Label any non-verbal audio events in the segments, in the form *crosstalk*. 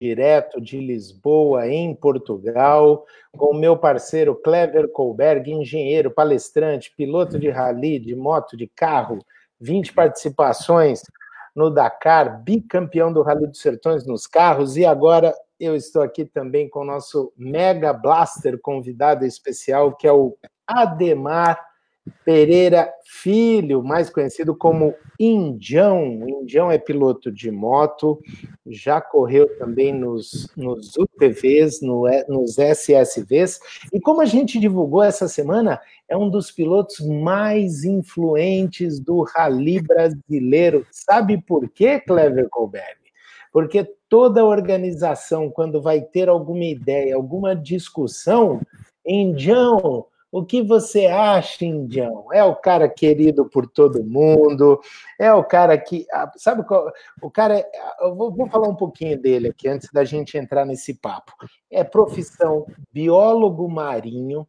direto de Lisboa, em Portugal, com o meu parceiro Clever Colberg, engenheiro, palestrante, piloto de rally, de moto, de carro, 20 participações no Dakar, bicampeão do Rally dos Sertões nos carros, e agora eu estou aqui também com o nosso Mega Blaster convidado especial, que é o Ademar Pereira Filho, mais conhecido como Indião. Indião é piloto de moto, já correu também nos, nos UTVs, no, nos SSVs, e como a gente divulgou essa semana, é um dos pilotos mais influentes do rally brasileiro. Sabe por quê, Clever Colberg? Porque toda organização, quando vai ter alguma ideia, alguma discussão, Indião o que você acha, Indião? É o cara querido por todo mundo? É o cara que. Ah, sabe qual? O cara. Eu vou, vou falar um pouquinho dele aqui antes da gente entrar nesse papo. É profissão biólogo marinho.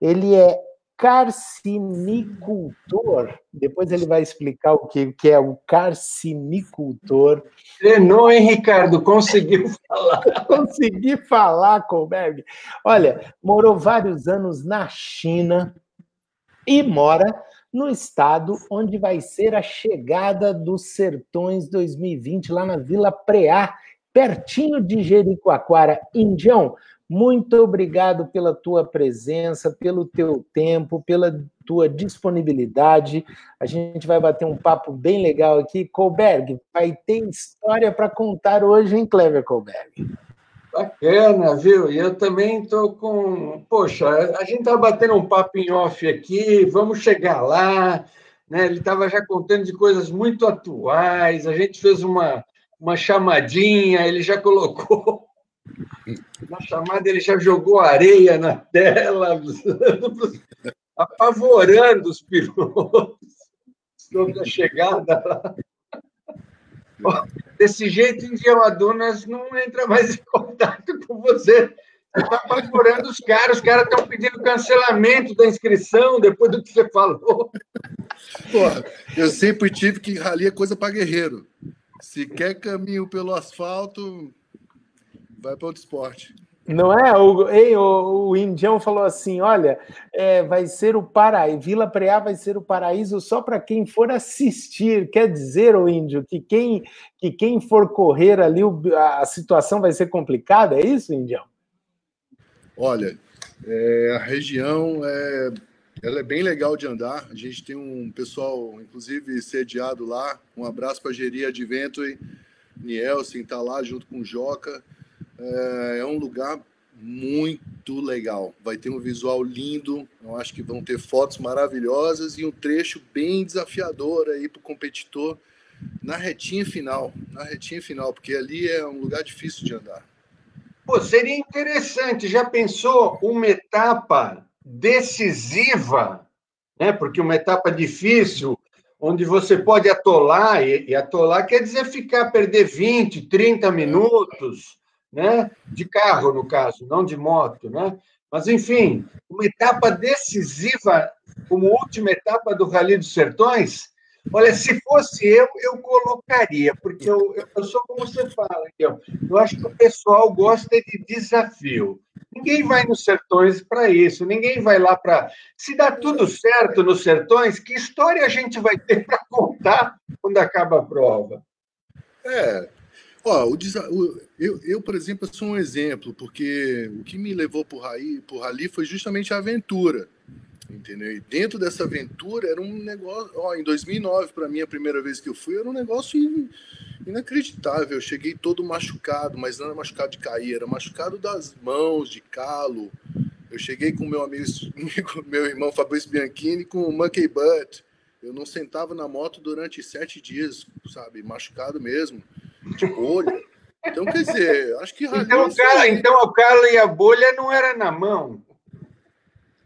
Ele é carcinicultor. Depois ele vai explicar o que, que é o carcinicultor. Treinou, hein, Ricardo? Conseguiu *laughs* falar. Consegui falar, Colberg. Olha, morou vários anos na China e mora no estado onde vai ser a chegada dos Sertões 2020, lá na Vila Preá, pertinho de Jericoacoara. Indião, muito obrigado pela tua presença, pelo teu tempo, pela tua disponibilidade. A gente vai bater um papo bem legal aqui. Colberg, vai ter história para contar hoje, hein, Clever Colberg? Bacana, viu? E eu também estou com. Poxa, a gente está batendo um papo em off aqui, vamos chegar lá. Né? Ele estava já contando de coisas muito atuais, a gente fez uma, uma chamadinha, ele já colocou na chamada, ele já jogou areia na tela, *laughs* apavorando os pilotos sobre a chegada lá. Desse jeito, Indião Adunas não entra mais em contato com você. Você está apavorando os caras, os caras estão pedindo cancelamento da inscrição depois do que você falou. Porra, eu sempre tive que rali é coisa para guerreiro. Se quer caminho pelo asfalto, vai para outro esporte. Não é? O, ei, o, o Indião falou assim: olha, é, vai ser o paraíso, Vila Preá vai ser o paraíso só para quem for assistir. Quer dizer, o índio, que quem, que quem for correr ali, a situação vai ser complicada, é isso, Indião? Olha, é, a região é, ela é bem legal de andar. A gente tem um pessoal, inclusive, sediado lá. Um abraço para a Geria de Vento e Nielsen está lá junto com o Joca. É, é um lugar muito legal. Vai ter um visual lindo. Eu acho que vão ter fotos maravilhosas e um trecho bem desafiador aí para o competidor na retinha final. Na retinha final, porque ali é um lugar difícil de andar. Pô, seria interessante. Já pensou uma etapa decisiva, né? Porque uma etapa difícil, onde você pode atolar, e, e atolar quer dizer ficar, perder 20, 30 minutos né? de carro, no caso, não de moto. Né? Mas, enfim, uma etapa decisiva, como última etapa do Rally dos Sertões, olha, se fosse eu, eu colocaria, porque eu, eu sou como você fala, eu, eu acho que o pessoal gosta de desafio. Ninguém vai nos sertões para isso, ninguém vai lá para. Se dá tudo certo nos sertões, que história a gente vai ter para contar quando acaba a prova? É, Ó, o, o, eu, eu, por exemplo, sou um exemplo, porque o que me levou rally, por rally foi justamente a aventura, entendeu? E dentro dessa aventura era um negócio, ó, em 2009, para mim, a primeira vez que eu fui, era um negócio in, inacreditável. Eu cheguei todo machucado, mas não era machucado de cair, era machucado das mãos, de calo. Eu cheguei com meu amigo, meu irmão Fabrício Bianchini, com o Monkey Butt. Eu não sentava na moto durante sete dias, sabe? Machucado mesmo de bolha. Então, quer dizer, acho que então, o cara, então o cara e a bolha não era na mão.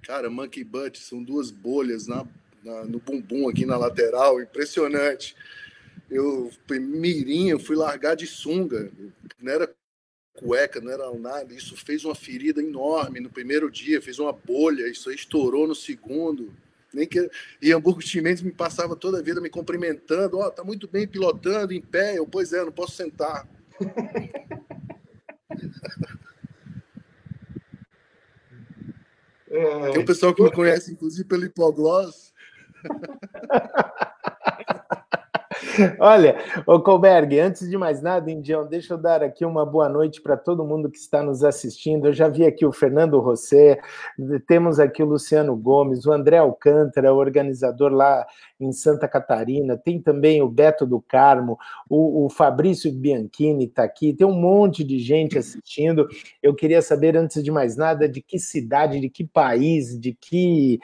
Cara, monkey butt são duas bolhas na, na, no bumbum aqui na lateral, impressionante. Eu, mirinha, fui largar de sunga, não era cueca, não era nada. Isso fez uma ferida enorme no primeiro dia, fez uma bolha, isso aí estourou no segundo. Nem que e Hamburgo Chimenez me passava toda a vida me cumprimentando, ó, oh, tá muito bem pilotando em pé. Eu, pois é, não posso sentar. *laughs* É... Tem um pessoal que me conhece, inclusive, pelo hipogloss. *laughs* Olha, o Colberg, antes de mais nada, Indião, deixa eu dar aqui uma boa noite para todo mundo que está nos assistindo. Eu já vi aqui o Fernando Rosé, temos aqui o Luciano Gomes, o André Alcântara, organizador lá em Santa Catarina, tem também o Beto do Carmo, o, o Fabrício Bianchini está aqui, tem um monte de gente assistindo. Eu queria saber, antes de mais nada, de que cidade, de que país, de que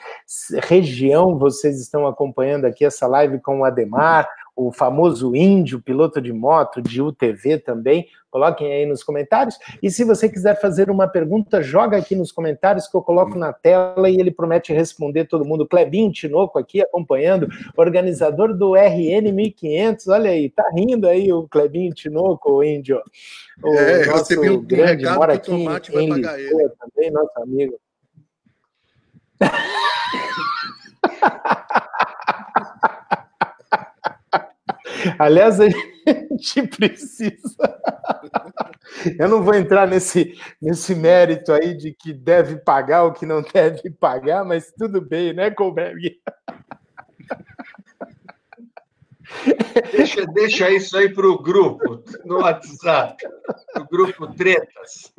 região vocês estão acompanhando aqui essa live com o Ademar o famoso índio, piloto de moto, de UTV também. Coloquem aí nos comentários. E se você quiser fazer uma pergunta, joga aqui nos comentários que eu coloco na tela e ele promete responder todo mundo. Clebinho Tinoco aqui acompanhando, organizador do RN 1500. Olha aí, tá rindo aí o Clebinho Tinoco, o índio. O é, eu recebi um grande, recado mora aqui Tomate em, vai pagar Lisboa, ele. também, nosso amigo. *laughs* Aliás, a *laughs* gente precisa. Eu não vou entrar nesse, nesse mérito aí de que deve pagar ou que não deve pagar, mas tudo bem, né, Colberg? Deixa, deixa isso aí para o grupo, no WhatsApp, o grupo Tretas.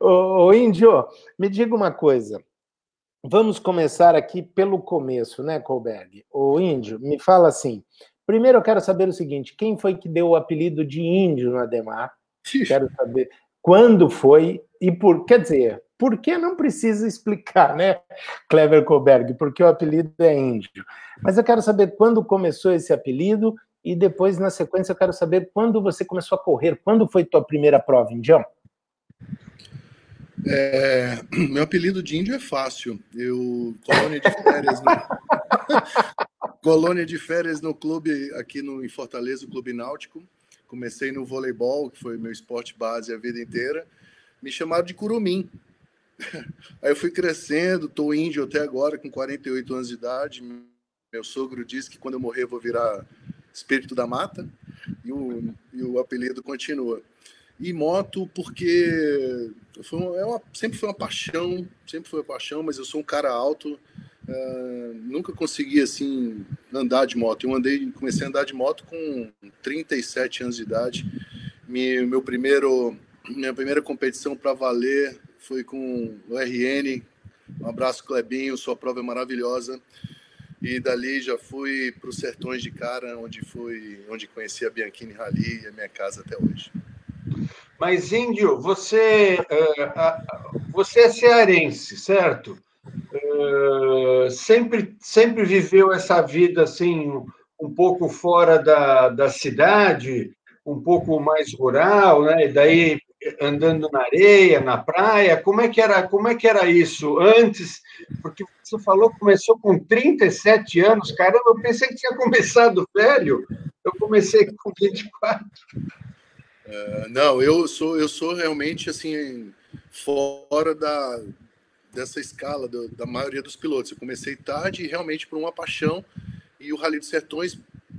ô, ô, Índio, me diga uma coisa. Vamos começar aqui pelo começo, né, Colberg? O índio, me fala assim. Primeiro eu quero saber o seguinte: quem foi que deu o apelido de índio no Ademar? Quero saber quando foi e por. Quer dizer, por que não precisa explicar, né, Clever Colberg? Porque o apelido é índio. Mas eu quero saber quando começou esse apelido e depois, na sequência, eu quero saber quando você começou a correr. Quando foi tua primeira prova, Indião? É, *clears throat* meu apelido de índio é fácil. Eu colônia de férias no, *laughs* colônia de férias no clube aqui no, em Fortaleza, o Clube Náutico. Comecei no voleibol, que foi meu esporte base a vida inteira. Me chamaram de Curumim. *laughs* Aí eu fui crescendo, tô índio até agora, com 48 anos de idade. Meu sogro disse que quando eu morrer eu vou virar espírito da mata. E o, e o apelido continua. E moto, porque foi uma, é uma, sempre foi uma paixão, sempre foi uma paixão, mas eu sou um cara alto, uh, nunca consegui assim andar de moto. Eu andei, comecei a andar de moto com 37 anos de idade. Me, meu primeiro, minha primeira competição para valer foi com o RN. Um abraço, Clebinho, sua prova é maravilhosa. E dali já fui para os Sertões de Cara, onde fui, onde conheci a Bianchini Rally e a minha casa até hoje. Mas, Índio, você, uh, você é cearense, certo? Uh, sempre, sempre viveu essa vida assim, um pouco fora da, da cidade, um pouco mais rural, né? E daí andando na areia, na praia. Como é que era, como é que era isso antes? Porque você falou que começou com 37 anos. Caramba, eu pensei que tinha começado velho. Eu comecei com 24. É, não, eu sou, eu sou realmente assim fora da dessa escala do, da maioria dos pilotos. Eu comecei tarde, realmente por uma paixão e o Rally dos Sertões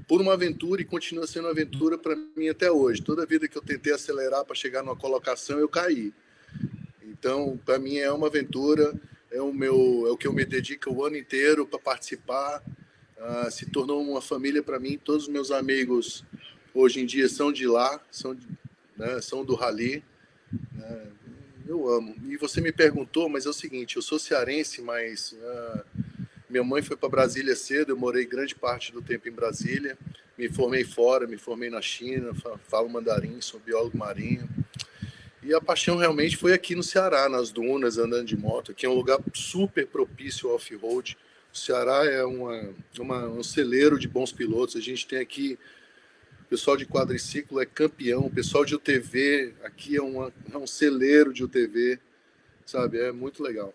por uma aventura e continua sendo uma aventura para mim até hoje. Toda vida que eu tentei acelerar para chegar numa colocação, eu caí. Então, para mim é uma aventura, é o meu, é o que eu me dedico o ano inteiro para participar. Uh, se tornou uma família para mim. Todos os meus amigos hoje em dia são de lá, são, né, são do Rally. Né, eu amo. E você me perguntou, mas é o seguinte, eu sou cearense, mas uh, minha mãe foi para Brasília cedo, eu morei grande parte do tempo em Brasília, me formei fora, me formei na China, falo mandarim, sou biólogo marinho. E a paixão realmente foi aqui no Ceará, nas dunas, andando de moto. Aqui é um lugar super propício ao off-road. O Ceará é uma, uma, um celeiro de bons pilotos. A gente tem aqui o pessoal de quadriciclo é campeão, o pessoal de UTV aqui é, uma, é um celeiro de UTV, sabe? É muito legal.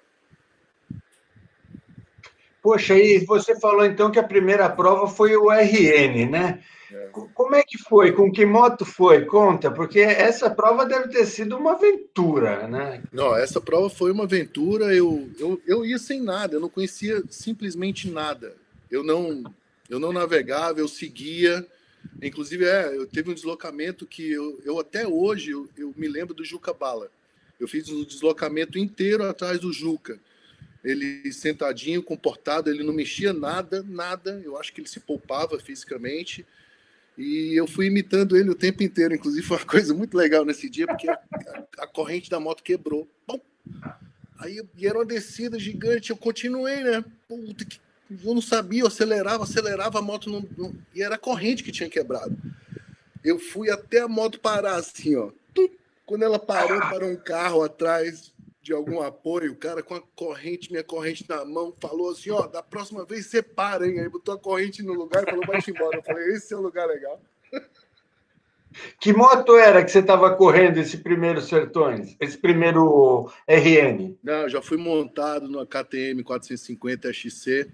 Poxa, e você falou então que a primeira prova foi o RN, né? É. Como é que foi? Com que moto foi? Conta, porque essa prova deve ter sido uma aventura, né? Não, essa prova foi uma aventura. Eu, eu, eu ia sem nada, eu não conhecia simplesmente nada. Eu não, eu não navegava, eu seguia Inclusive, é, eu teve um deslocamento que eu, eu até hoje eu, eu me lembro do Juca Bala. Eu fiz um deslocamento inteiro atrás do Juca. Ele sentadinho, comportado, ele não mexia nada, nada. Eu acho que ele se poupava fisicamente. E eu fui imitando ele o tempo inteiro. Inclusive, foi uma coisa muito legal nesse dia, porque a, a, corrente da moto quebrou. Bom, aí era uma descida gigante. Eu continuei, né? Puta, que, eu não sabia, eu acelerava, acelerava, a moto não, não, E era a corrente que tinha quebrado. Eu fui até a moto parar assim, ó. Quando ela parou, parou um carro atrás de algum apoio, o cara com a corrente, minha corrente na mão, falou assim, ó, da próxima vez você para, hein? Aí botou a corrente no lugar e falou, vai embora. Eu falei, esse é o lugar legal. *laughs* Que moto era que você estava correndo esse primeiro Sertões? Esse primeiro RN? Não, já fui montado no KTM 450 XC.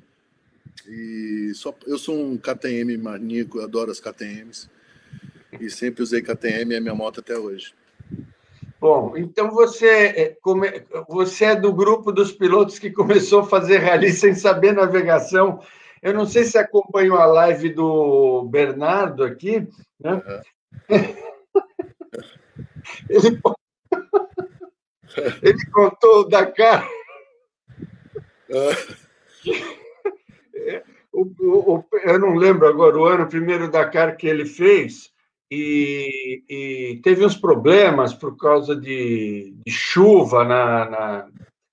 E só, eu sou um KTM maníaco, adoro as KTMs. E sempre usei KTM, é minha moto até hoje. Bom, então você, é, você é do grupo dos pilotos que começou a fazer rally sem saber navegação. Eu não sei se acompanhou a live do Bernardo aqui, né? Uhum. ele, *laughs* ele contou o Dakar. Eu não lembro agora o ano, primeiro Dakar que ele fez, e, e, teve uns problemas por causa de, de chuva na, na,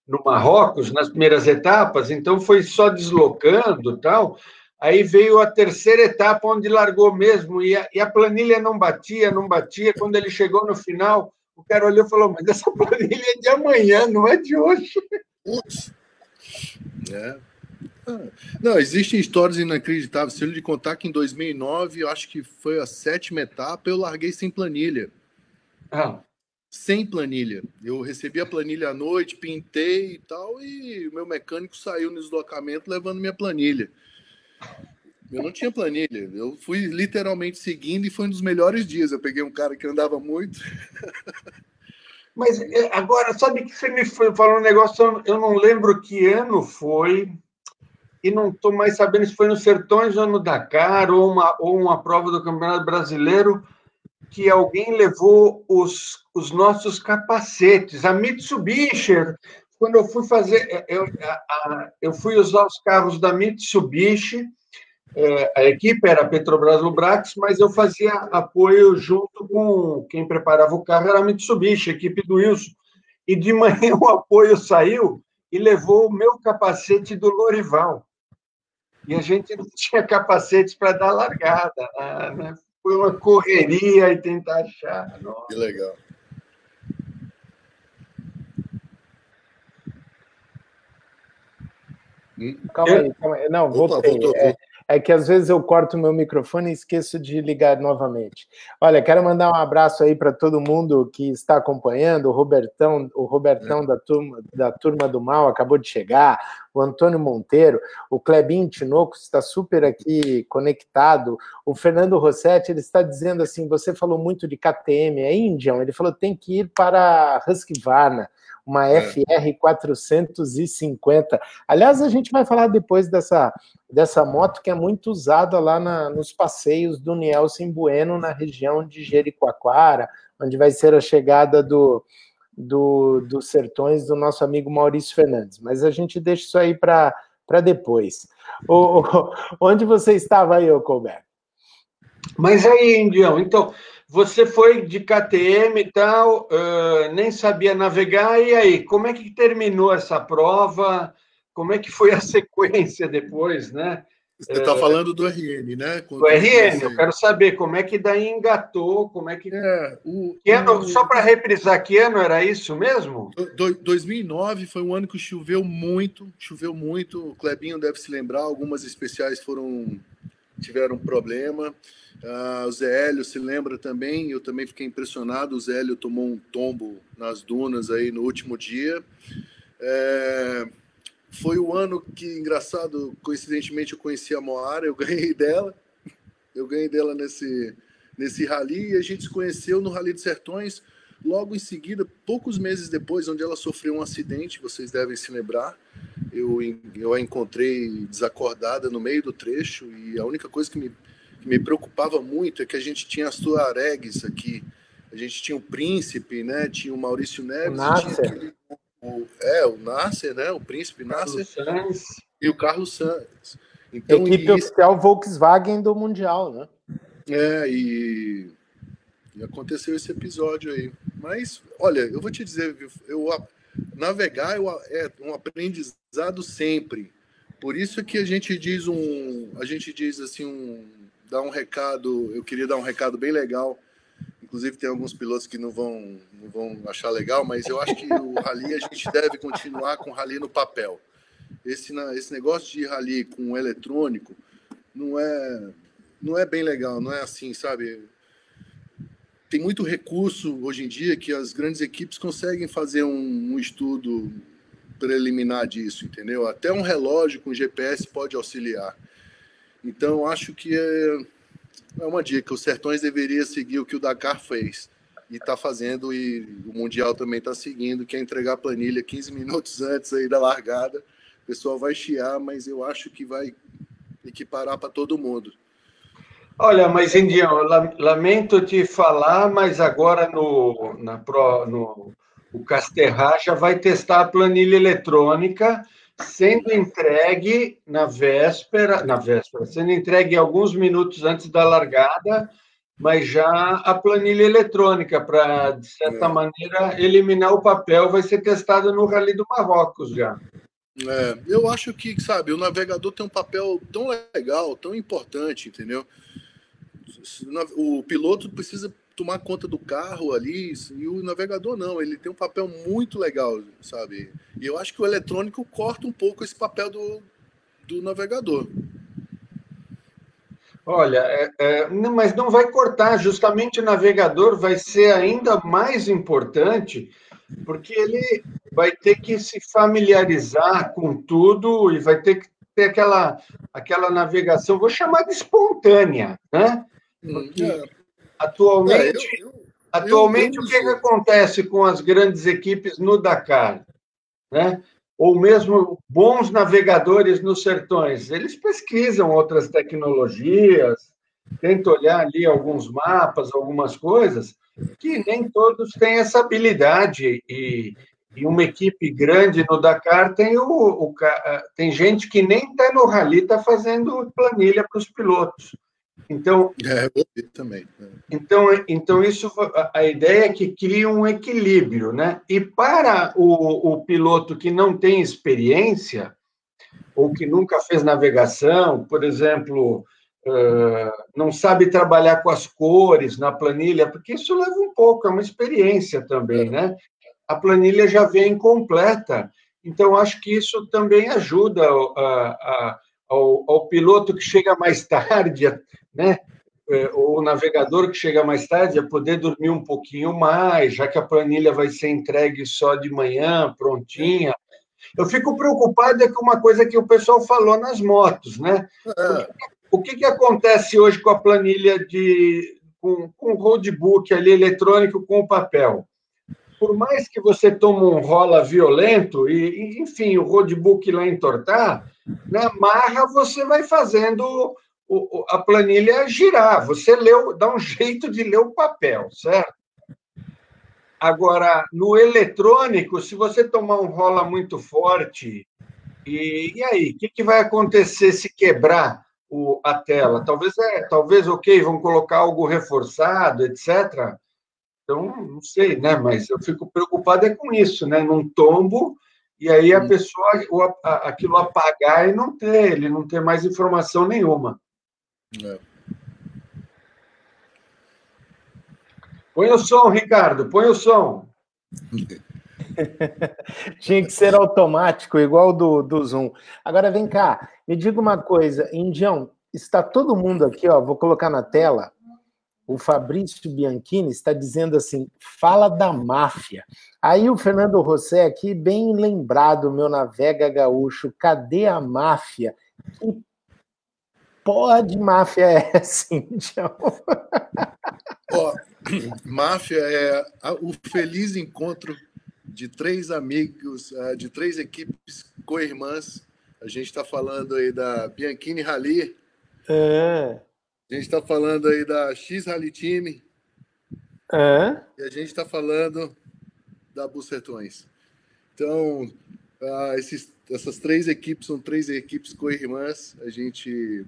no Marrocos nas primeiras etapas, então foi só deslocando tal. Aí veio a terceira etapa onde largou mesmo e a, e a planilha não batia, não batia. Quando ele chegou no final, o cara olhou e falou: Mas essa *laughs* planilha é de amanhã, não é de hoje. Putz. É. Não, existem histórias inacreditáveis. Se eu lhe contar que em 2009, eu acho que foi a sétima etapa, eu larguei sem planilha. Ah. Sem planilha. Eu recebi a planilha à noite, pintei e tal, e o meu mecânico saiu no deslocamento levando minha planilha. Eu não tinha planilha. Eu fui literalmente seguindo e foi um dos melhores dias. Eu peguei um cara que andava muito. Mas é, agora, sabe que você me falou um negócio, eu não lembro que ano foi, e não estou mais sabendo se foi no Sertões ou no Dakar, ou uma, ou uma prova do Campeonato Brasileiro, que alguém levou os, os nossos capacetes. A Mitsubishi, quando eu fui fazer, eu, a, eu fui usar os carros da Mitsubishi, é, a equipe era a Petrobras Lubrax, mas eu fazia apoio junto com quem preparava o carro, era a Mitsubishi, a equipe do Wilson. E de manhã o apoio saiu e levou o meu capacete do Lorival e a gente não *laughs* tinha capacetes para dar largada. Né? Foi uma correria e tentar achar. Nossa. Que legal. Calma aí, calma aí. Não, Opa, voltei. Voltou, é, é que às vezes eu corto o meu microfone e esqueço de ligar novamente. Olha, quero mandar um abraço aí para todo mundo que está acompanhando, o Robertão, o Robertão é. da, turma, da Turma do Mal acabou de chegar, o Antônio Monteiro, o Clebinho Tinoco está super aqui conectado, o Fernando Rossetti, ele está dizendo assim, você falou muito de KTM, é Indian, ele falou tem que ir para Husqvarna, uma é. FR 450. Aliás, a gente vai falar depois dessa, dessa moto que é muito usada lá na, nos passeios do Nielsen Bueno, na região de Jericoacoara, onde vai ser a chegada do, do, dos sertões do nosso amigo Maurício Fernandes. Mas a gente deixa isso aí para depois. O, o, onde você estava aí, ô Colbert? Mas aí, Indião, então, você foi de KTM e tal, uh, nem sabia navegar, e aí, como é que terminou essa prova? Como é que foi a *laughs* sequência depois, né? Você está uh, falando do RN, né? Quando do RN, eu quero saber como é que daí engatou, como é que. É, o, que ano, o... Só para reprisar, que ano era isso mesmo? Do, 2009 foi um ano que choveu muito, choveu muito. O Clebinho deve se lembrar, algumas especiais foram tiveram problema. Uh, o Zé Hélio se lembra também, eu também fiquei impressionado. O Zé Hélio tomou um tombo nas dunas aí no último dia. É, foi o ano que, engraçado, coincidentemente eu conheci a Moara, eu *laughs* ganhei dela. Eu ganhei dela nesse, nesse rally e a gente se conheceu no Rally de Sertões. Logo em seguida, poucos meses depois, onde ela sofreu um acidente, vocês devem se lembrar. Eu, eu a encontrei desacordada no meio do trecho e a única coisa que me que me preocupava muito é que a gente tinha as Tuaregs aqui, a gente tinha o Príncipe, né? Tinha o Maurício Neves, o Nasser. O, é, o Nasser, né? O Príncipe Nasser Carlos e o Carlos Santos. Então, Equipe e, oficial Volkswagen do Mundial, né? é, e, e aconteceu esse episódio aí. Mas, olha, eu vou te dizer, eu navegar eu, é um aprendizado sempre. Por isso que a gente diz um, a gente diz assim um, dá um recado. Eu queria dar um recado bem legal. Inclusive tem alguns pilotos que não vão, não vão achar legal, mas eu acho que o rally a gente deve continuar com o rally no papel. Esse, esse negócio de rally com eletrônico não é, não é bem legal, não é assim, sabe? Tem muito recurso hoje em dia que as grandes equipes conseguem fazer um, um estudo preliminar disso, entendeu? Até um relógio com GPS pode auxiliar. Então, acho que é, é uma dica. Os Sertões deveria seguir o que o Dakar fez e está fazendo, e o Mundial também está seguindo, que é entregar a planilha 15 minutos antes aí da largada. O pessoal vai chiar, mas eu acho que vai equiparar para todo mundo. Olha, mas Indião, lamento te falar, mas agora no, na Pro, no o Casterra já vai testar a planilha eletrônica sendo entregue na véspera, na véspera, sendo entregue alguns minutos antes da largada, mas já a planilha eletrônica para de certa é. maneira eliminar o papel vai ser testada no Rally do Marrocos já. É, eu acho que, sabe, o navegador tem um papel tão legal, tão importante, entendeu? O piloto precisa tomar conta do carro ali, e o navegador não, ele tem um papel muito legal, sabe? E eu acho que o eletrônico corta um pouco esse papel do, do navegador. Olha, é, é, mas não vai cortar, justamente o navegador vai ser ainda mais importante, porque ele vai ter que se familiarizar com tudo e vai ter que ter aquela, aquela navegação, vou chamar de espontânea, né? Porque, é Atualmente, é, eu, eu, atualmente eu, o que, que acontece com as grandes equipes no Dakar? Né? Ou mesmo bons navegadores nos sertões? Eles pesquisam outras tecnologias, tentam olhar ali alguns mapas, algumas coisas, que nem todos têm essa habilidade. E, e uma equipe grande no Dakar tem, o, o tem gente que nem está no rally, está fazendo planilha para os pilotos. Então, é, também. É. Então, então isso a ideia é que cria um equilíbrio, né? E para o, o piloto que não tem experiência ou que nunca fez navegação, por exemplo, não sabe trabalhar com as cores na planilha, porque isso leva um pouco, é uma experiência também, né? A planilha já vem completa, então acho que isso também ajuda a, a ao, ao piloto que chega mais *laughs* tarde, né? É, ou o navegador que chega mais tarde a poder dormir um pouquinho mais, já que a planilha vai ser entregue só de manhã, prontinha. Eu fico preocupado é com uma coisa que o pessoal falou nas motos, né? É. O que, que acontece hoje com a planilha de com, com o roadbook ali eletrônico com o papel? Por mais que você tome um rola violento e, enfim, o roadbook lá entortar, na marra você vai fazendo o, a planilha girar. Você leu, dá um *laughs* jeito de ler o papel, certo? Agora, no eletrônico, se você tomar um rola muito forte, e, e aí, o que, que vai acontecer se quebrar o, a tela? Talvez, é, talvez, ok, vão colocar algo reforçado, etc. Então, não sei, né? Mas eu fico preocupado é com isso, né? Num tombo, e aí a hum. pessoa, o, aquilo apagar e não ter, ele não ter mais informação nenhuma. É. Põe o som, Ricardo, põe o som. *laughs* Tinha que ser automático, igual do, do Zoom. Agora vem cá, me diga uma coisa, Indião, está todo mundo aqui, ó, vou colocar na tela. O Fabrício Bianchini está dizendo assim: fala da máfia. Aí o Fernando Rosé aqui, bem lembrado, meu navega gaúcho, cadê a máfia? Que porra de máfia é essa, então? Ó, máfia é o feliz encontro de três amigos, é, de três equipes co-irmãs. A gente está falando aí da Bianchini Rally. É. A gente está falando aí da X Rally Team. É. E a gente está falando da Bucetões. Então, ah, esses, essas três equipes são três equipes co-irmãs. A gente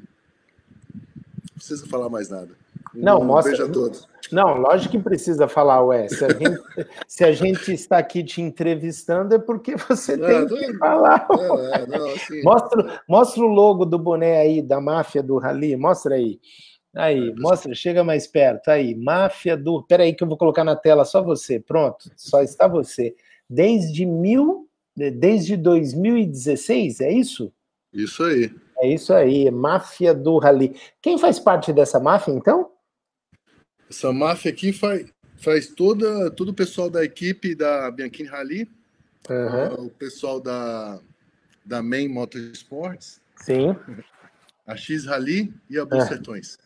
não precisa falar mais nada. Não, um mostra. Beijo a todos. Não, lógico que precisa falar, ué. Se a gente, *laughs* se a gente está aqui te entrevistando, é porque você não, tem que falar. Não, não, assim, mostra, mostra o logo do boné aí, da máfia do Rally, mostra aí. Aí, mostra, chega mais perto. Aí, máfia do. Peraí, que eu vou colocar na tela só você. Pronto, só está você. Desde mil, desde 2016, é isso? Isso aí. É isso aí, máfia do Rally. Quem faz parte dessa máfia, então? Essa máfia aqui faz, faz toda, todo o pessoal da equipe da Bianchini Rally, uhum. o pessoal da, da Main Motorsports, Sim. a X Rally e a Bucetões. É.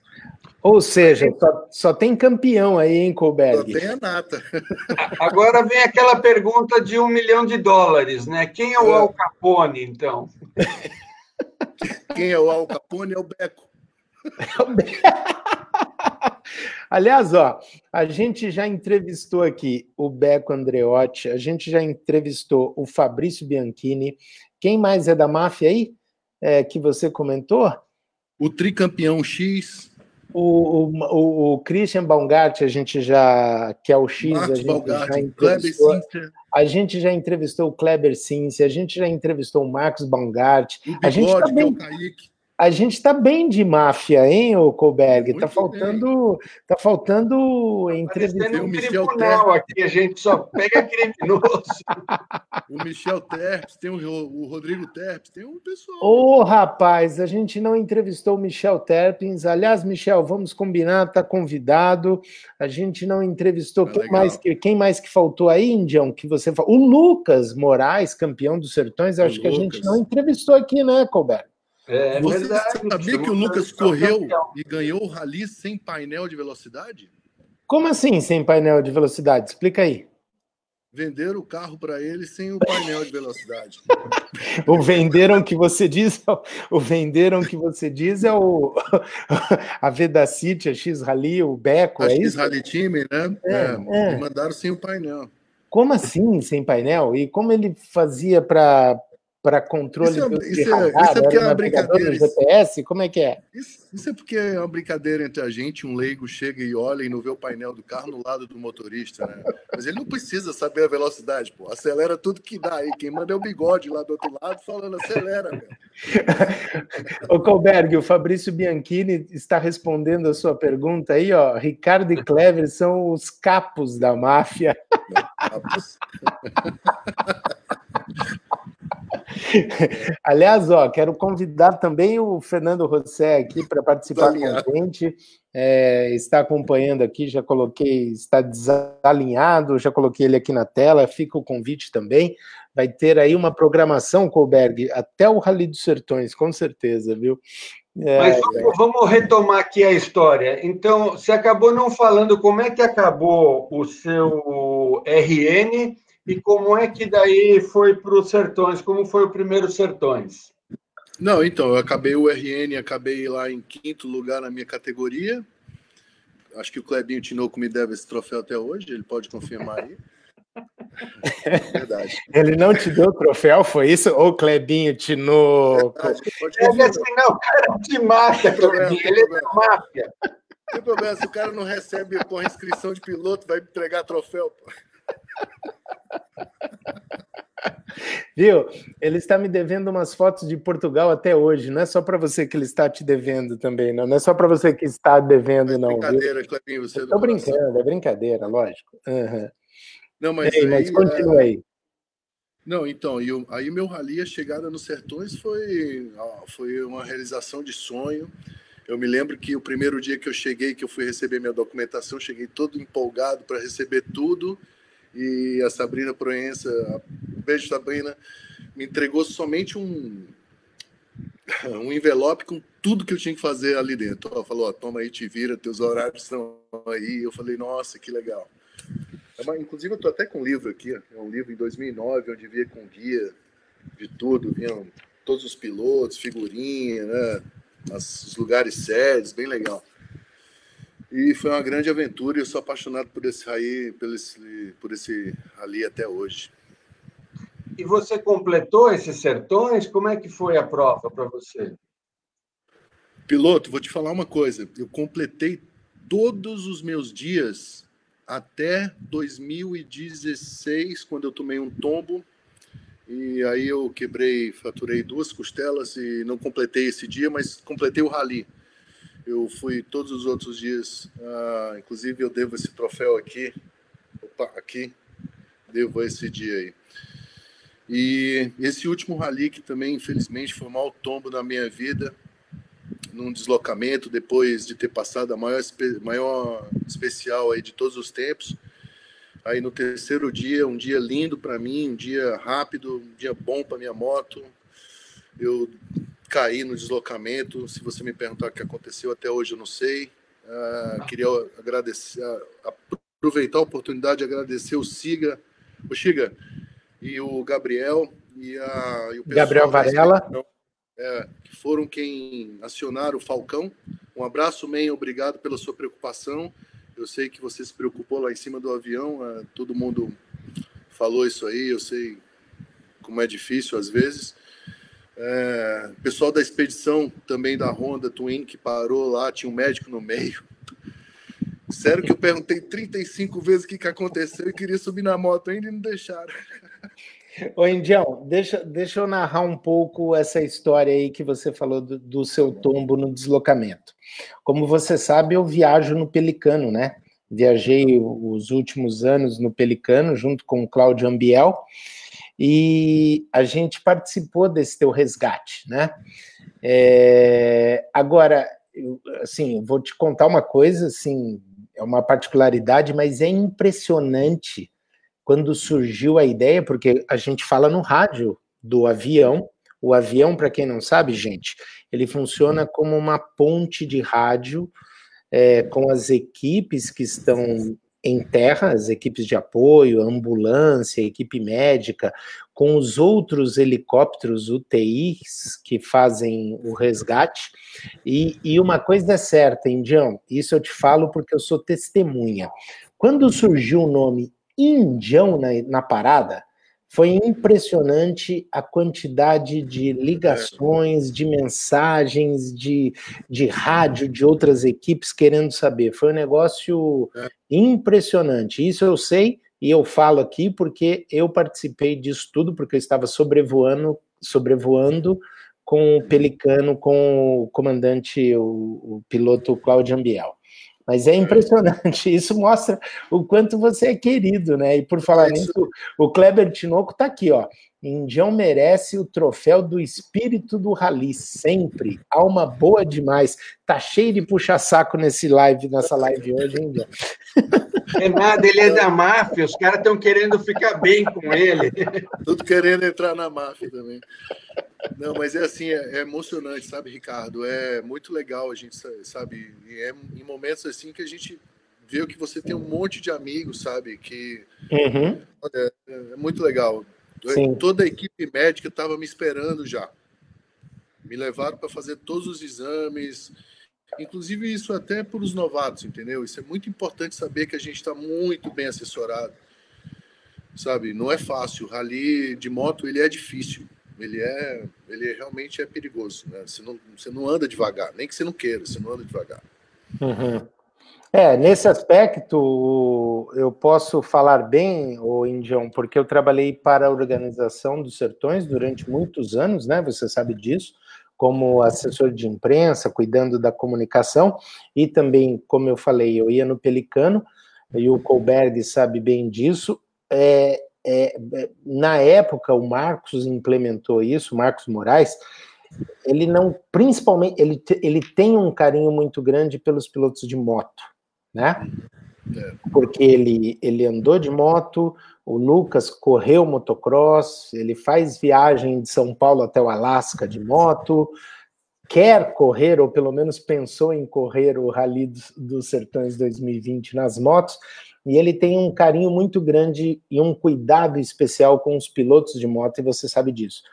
Ou seja, só, só, tem campeão aí, hein, Colberg? Só tem a nata. *laughs* Agora vem aquela pergunta de um milhão de dólares, né? Quem é o é. Al Capone, então? *laughs* Quem é o Al Capone é o Beco. É o Beco. *laughs* Aliás, ó, a gente já entrevistou aqui o Beco Andreotti, a gente já entrevistou o Fabrício Bianchini. Quem mais é da máfia aí? É, que você comentou? O tricampeão X. O, o, o, Christian Baumgart, a gente já. que é o X, Marcos a gente Baumgart, já entrevistou. A gente já entrevistou o Kleber Cince, a gente já entrevistou o Marcos Baumgart. O Bigode, a gente também, é o Kaique a gente está bem de máfia, hein, o Colberg? Está faltando, tá faltando entrevista. Tá um tribunal aqui, a gente só pega criminoso. *laughs* o Michel Terpes, tem o, o Rodrigo Terpes, tem um pessoal. Ô, rapaz, a gente não entrevistou o Michel Terpes. Aliás, Michel, vamos combinar, está convidado. A gente não entrevistou ah, quem, mais que, quem mais que faltou aí, Indião, que você falou? O Lucas Moraes, campeão dos Sertões, acho o que Lucas. a gente não entrevistou aqui, né, Colberg? É, Você verdade, sabia que o Lucas correu e ganhou o rally sem painel de velocidade? Como assim sem painel de velocidade? Explica aí. Venderam o carro para ele sem o painel de velocidade. o venderam que você diz, o venderam que você diz é o *laughs* a Vedacity, a X Rally, o Beco, a é X isso? Rally Time, né? É, é, é. Mandaram sem o painel. Como assim sem painel? E como ele fazia para para controle isso é, do isso é, radar, isso é porque é uma brincadeira. GPS? Como é que é? Isso, isso, é porque é uma brincadeira entre a gente, um leigo chega e olha e não vê o painel do carro no lado do motorista, né? Mas ele não precisa saber a velocidade, pô. Acelera tudo que dá aí. Quem manda é o bigode lá do outro lado falando acelera, meu. *laughs* Ô Colberg, o Fabrício Bianchini está respondendo a sua pergunta aí, ó. Ricardo e Clever são os capos da máfia. Capos. *laughs* Aliás, ó, quero convidar também o Fernando Rossé aqui para participar com a gente. É, está acompanhando aqui, já coloquei, está desalinhado, já coloquei ele aqui na tela, fica o convite também. Vai ter aí uma programação, Colberg, até o Rally dos Sertões, com certeza, viu? É, Mas vamos, vamos, retomar aqui a história. Então, você acabou não falando como é que acabou o seu RN e como é que daí foi para os Sertões? Como foi o primeiro Sertões? Não, então, eu acabei o RN, acabei lá em quinto lugar na minha categoria. Acho que o Clebinho Tinoco me deve esse troféu até hoje, ele pode confirmar aí. Verdade. Ele não te deu o troféu, foi isso? Ou Clebinho Tinoco? Ele assim, não, o cara te mata, Clebinho, ele é da máfia. Não tem problema, se o cara não recebe por inscrição de piloto, vai entregar troféu. Pô. Viu? Ele está me devendo umas fotos de Portugal até hoje. Não é só para você que ele está te devendo também, não. Não é só para você que está devendo, é não. Brincadeira, Clebinho, você Estou brincando, é brincadeira, lógico. Uhum. Não, mas, Ei, aí, mas continua é... aí. Não, então, eu, aí meu rally, a chegada nos Sertões foi, foi uma realização de sonho. Eu me lembro que o primeiro dia que eu cheguei, que eu fui receber minha documentação, cheguei todo empolgado para receber tudo e a Sabrina Proença, beijo Sabrina, me entregou somente um *laughs* um envelope com tudo que eu tinha que fazer ali dentro. Ela falou, ó, toma aí, te vira, teus horários estão aí. Eu falei, nossa, que legal. É inclusive, eu tô até com um livro aqui, é um livro em 2009, onde via com guia de tudo, vinham todos os pilotos, figurinha, né, os lugares sérios, bem legal. E foi uma grande aventura e eu sou apaixonado por esse rally, por esse, por esse rally até hoje. E você completou esses sertões? Como é que foi a prova para você? Piloto, vou te falar uma coisa. Eu completei todos os meus dias até 2016, quando eu tomei um tombo. E aí eu quebrei, fraturei duas costelas e não completei esse dia, mas completei o rally. Eu fui todos os outros dias, uh, inclusive eu devo esse troféu aqui, opa, aqui, devo esse dia aí. E esse último rally que também, infelizmente, foi um mau tombo na minha vida, num deslocamento, depois de ter passado a maior, maior especial aí de todos os tempos. Aí no terceiro dia, um dia lindo para mim, um dia rápido, um dia bom para minha moto. Eu caí no deslocamento. Se você me perguntar o que aconteceu, até hoje eu não sei. Uh, queria agradecer, uh, aproveitar a oportunidade de agradecer o Siga, o Siga e o Gabriel e, a, e o Gabriel Varela. É, que foram quem acionaram o Falcão. Um abraço, Men, obrigado pela sua preocupação. Eu sei que você se preocupou lá em cima do avião, uh, todo mundo falou isso aí, eu sei como é difícil às vezes. É, pessoal da expedição também da Honda Twin que parou lá, tinha um médico no meio. Sério que eu perguntei 35 vezes o que, que aconteceu e queria subir na moto ainda e não deixaram. Ô, Indião, deixa, deixa eu narrar um pouco essa história aí que você falou do, do, seu tombo no deslocamento. Como você sabe, eu viajo no Pelicano, né? Viajei os últimos anos no Pelicano junto com o Cláudio Ambiel e a gente participou desse teu resgate, né? É, agora, assim, vou te contar uma coisa, assim, é uma particularidade, mas é impressionante quando surgiu a ideia, porque a gente fala no rádio do avião. O avião, para quem não sabe, gente, ele funciona como uma ponte de rádio é, com as equipes que estão em terra, as equipes de apoio, ambulância, equipe médica, com os outros helicópteros UTIs que fazem o resgate. E, e uma coisa é certa, Indião, isso eu te falo porque eu sou testemunha. Quando surgiu o nome Indião na, na parada, foi impressionante a quantidade de ligações, de mensagens, de, de rádio de outras equipes querendo saber. Foi um negócio impressionante. Isso eu sei e eu falo aqui porque eu participei disso tudo, porque eu estava sobrevoando, sobrevoando com o Pelicano, com o comandante, o, o piloto Cláudio Ambiel. Mas é impressionante, *laughs* isso mostra o quanto você é querido, né? E por falar nisso, o Kleber Tinoco está aqui, ó. Indião merece o troféu do espírito do rally, sempre. Alma boa demais. Tá cheio de puxa-saco nesse live, nessa live hoje, hein, Indião? É nada, ele é da máfia, os caras estão querendo ficar bem com ele. Tudo querendo entrar na máfia também. Não, mas é assim, é, é, emocionante, sabe, Ricardo? É muito legal a gente, sabe, é em momentos assim que a gente vê que você tem um monte de amigos, sabe, que uhum. é, é, muito legal. Sim. Toda a equipe médica estava me esperando já. Me levaram para fazer todos os exames, inclusive isso até para os novatos, entendeu? Isso é muito importante saber que a gente está muito bem assessorado, sabe? Não é fácil. O rally de moto ele é difícil ele é, ele realmente é perigoso, né? Você não, você não anda devagar, nem que você não queira, você não anda devagar. Uhum. É, nesse aspecto, eu posso falar bem, o Indião, porque eu trabalhei para a Organização dos Sertões durante muitos anos, né? Você sabe disso, como assessor de imprensa, cuidando da comunicação, e também, como eu falei, eu ia no Pelicano, e o Colberg sabe bem disso. É, é, na época o Marcos implementou isso, Marcos Moraes, ele não, principalmente, ele, ele tem um carinho muito grande pelos pilotos de moto, né? É. Porque ele, ele andou de moto, o Lucas correu motocross, ele faz viagem de São Paulo até o Alasca de moto, quer correr, ou pelo menos pensou em correr o Rally dos, dos Sertões 2020 nas motos, e ele tem um carinho muito grande e um cuidado especial com os pilotos de moto, e você sabe disso.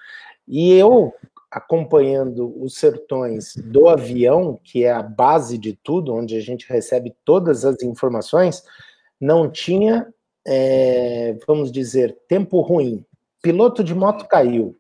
E eu, acompanhando os sertões do avião, que é a base de tudo, onde a gente recebe todas as informações, não tinha, é, vamos dizer, tempo ruim. Piloto de moto caiu.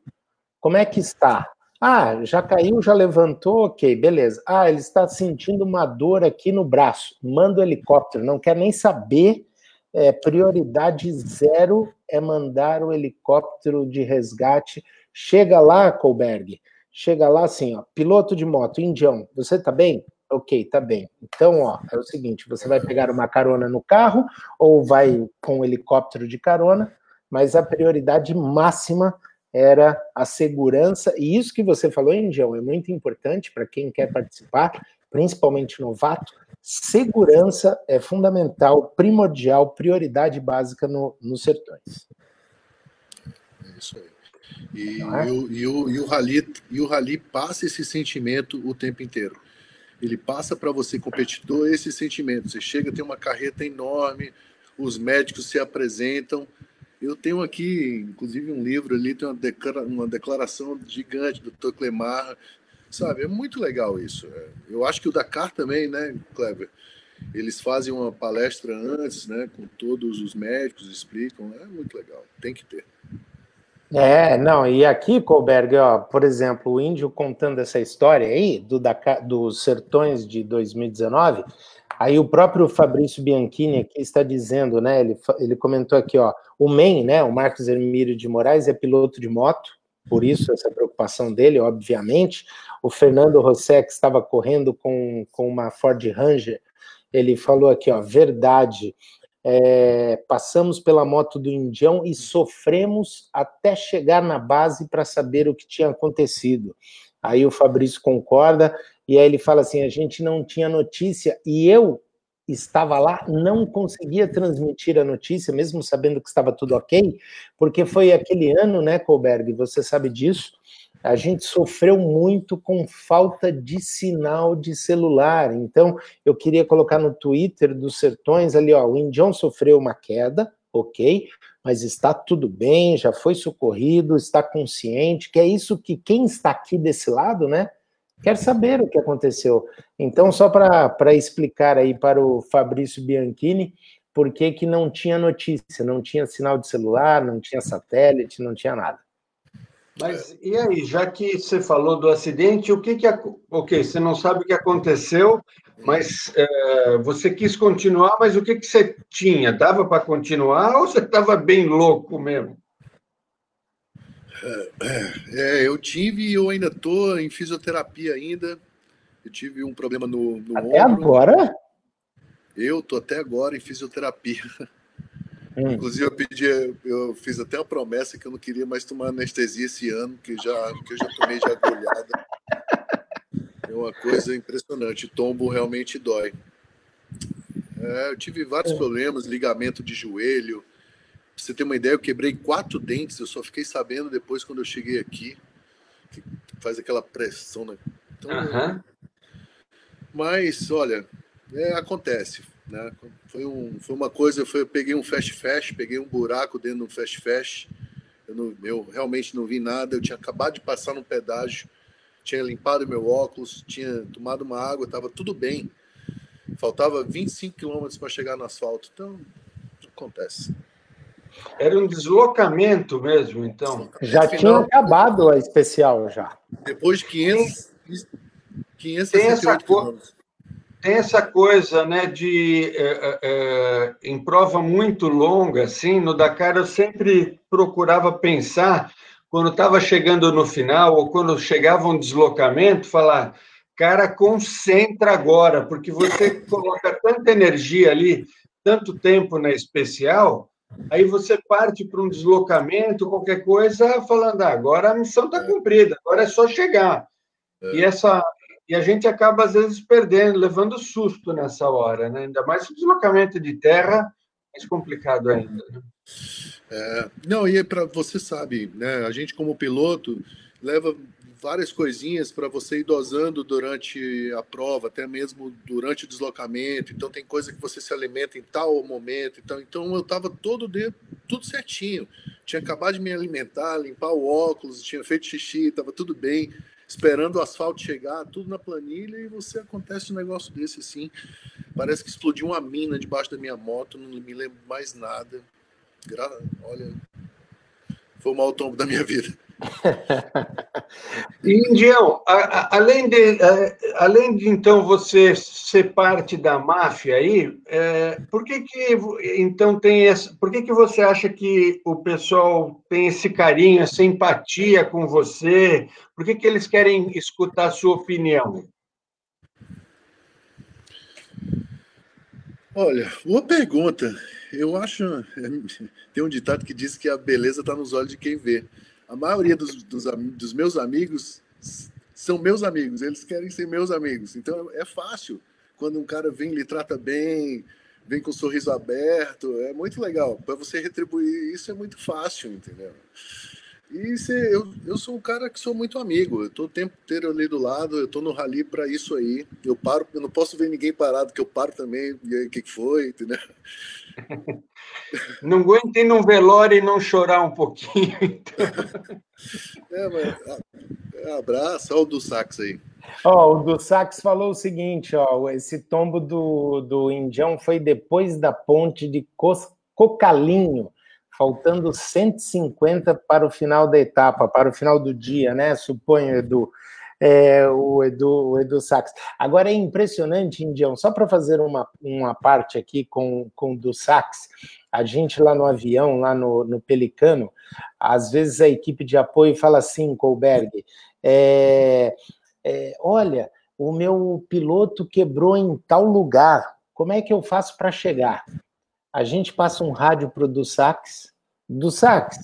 Como é que está? Ah, já caiu, já levantou, ok, beleza. Ah, ele está sentindo uma dor aqui no braço. Manda o helicóptero, não quer nem saber. É, prioridade zero é mandar o helicóptero de resgate. Chega lá, Colberg, chega lá assim, ó, piloto de moto, indião, você tá bem? Ok, tá bem. Então, ó, é o seguinte: você vai pegar uma carona no carro ou vai com o helicóptero de carona, mas a prioridade máxima era a segurança, e isso que você falou, Indião, é muito importante para quem quer participar, principalmente novato. Segurança é fundamental, primordial, prioridade básica no, nos sertões. É isso aí. E, é? e, o, e, o, e, o rally, e o rally passa esse sentimento o tempo inteiro. Ele passa para você, competidor, esse sentimento. Você chega, tem uma carreta enorme, os médicos se apresentam, eu tenho aqui, inclusive, um livro ali, tem uma, declara uma declaração gigante do Dr. Clemar, sabe? É muito legal isso. É. Eu acho que o Dakar também, né, Kleber? Eles fazem uma palestra antes, né, com todos os médicos, explicam. É muito legal, tem que ter. É, não, e aqui, Colberg, ó, por exemplo, o índio contando essa história aí do Dakar, dos sertões de 2019, Aí o próprio Fabrício Bianchini aqui está dizendo, né? Ele, ele comentou aqui, ó, o MEN, né? O Marcos Hermílio de Moraes é piloto de moto, por isso essa preocupação dele, obviamente. O Fernando Rosé, que estava correndo com, com uma Ford Ranger, ele falou aqui, ó, verdade. É, passamos pela moto do Indião e sofremos até chegar na base para saber o que tinha acontecido. Aí o Fabrício concorda e aí ele fala assim: a gente não tinha notícia e eu estava lá, não conseguia transmitir a notícia, mesmo sabendo que estava tudo ok, porque foi aquele ano, né, Colberg? Você sabe disso. A gente sofreu muito com falta de sinal de celular. Então, eu queria colocar no Twitter dos Sertões ali, ó, o Indião sofreu uma queda, ok, mas está tudo bem, já foi socorrido, está consciente, que é isso que quem está aqui desse lado, né, quer saber o que aconteceu. Então, só para explicar aí para o Fabrício Bianchini, por que, que não tinha notícia, não tinha sinal de celular, não tinha satélite, não tinha nada. Mas e aí, já que você falou do acidente, o que que ok, você não sabe o que aconteceu, mas é, você quis continuar, mas o que que você tinha? Dava para continuar ou você estava bem louco mesmo? É, é, eu tive e eu ainda tô em fisioterapia ainda. Eu tive um problema no, no até ombro. agora? Eu tô até agora em fisioterapia. *laughs* Hum. Inclusive eu pedi, eu fiz até uma promessa que eu não queria mais tomar anestesia esse ano, que já que eu já tomei de agulhada. É uma coisa impressionante. Tombo realmente dói. É, eu tive vários é. problemas, ligamento de joelho, Pra você ter uma ideia, eu quebrei quatro dentes, eu só fiquei sabendo depois quando eu cheguei aqui, que faz aquela pressão, né? Então, uhum. Mas, olha, é, acontece, né? Foi, um, foi uma coisa, foi, eu peguei um fast fast, peguei um buraco dentro do fast fast, eu, não, eu realmente não vi nada, eu tinha acabado de passar no pedágio, tinha limpado meu óculos, tinha tomado uma água, estava tudo bem. Faltava 25 quilômetros para chegar no asfalto, então acontece. Era um deslocamento mesmo, então. Já tinha acabado a especial, já. Depois de 500, 500 tem essa, tem essa coisa, né, de é, é, em prova muito longa, assim, no Dakar eu sempre procurava pensar, quando estava chegando no final, ou quando chegava um deslocamento, falar, cara, concentra agora, porque você coloca tanta energia ali, tanto tempo na especial, Aí você parte para um deslocamento, qualquer coisa, falando, ah, agora a missão está cumprida, agora é só chegar. É. E, essa, e a gente acaba, às vezes, perdendo, levando susto nessa hora, né? ainda mais o deslocamento de terra, mais complicado ainda. Né? É, não, e é para você sabe, né? A gente como piloto leva várias coisinhas para você ir dosando durante a prova, até mesmo durante o deslocamento. Então tem coisa que você se alimenta em tal momento. Então, então eu estava todo de, tudo certinho. tinha acabado de me alimentar, limpar o óculos, tinha feito xixi, estava tudo bem, esperando o asfalto chegar, tudo na planilha, e você acontece um negócio desse assim. Parece que explodiu uma mina debaixo da minha moto, não me lembro mais nada. Gra... Olha, foi o mau tombo da minha *laughs* vida. *laughs* Indião, além de, além de então você ser parte da máfia aí, é, por que que então tem essa, por que que você acha que o pessoal tem esse carinho, essa empatia com você? Por que que eles querem escutar a sua opinião? Olha, boa pergunta. Eu acho. Tem um ditado que diz que a beleza está nos olhos de quem vê. A maioria dos, dos, dos, meus amigos são meus amigos, eles querem ser meus amigos. Então é fácil quando um cara vem lhe trata bem, vem com um sorriso aberto, é muito legal. Para você retribuir isso é muito fácil, entendeu? E eu, eu sou um cara que sou muito amigo, eu tô o tempo inteiro ali do lado, eu tô no rally para isso aí. Eu paro, eu não posso ver ninguém parado, que eu paro também, e aí o que foi, entendeu? *laughs* Não aguentei num velório e não chorar um pouquinho. *laughs* Então. É, mas, abraço, olha o do sax aí. Ó, o do sax falou o seguinte, ó, esse tombo do, do Indião foi depois da ponte de Cocalinho faltando 150 para o final da etapa, para o final do dia, né? Suponho, Edu. É, o Edu, o Edu Sachs. Agora é impressionante, Indião, só para fazer uma, uma parte aqui com, com o do Sachs, a gente lá no avião, lá no, no Pelicano, às vezes a equipe de apoio fala assim, Colberg, é, é, olha, o meu piloto quebrou em tal lugar, como é que eu faço para chegar? a gente passa um rádio para o do sax. Do sax,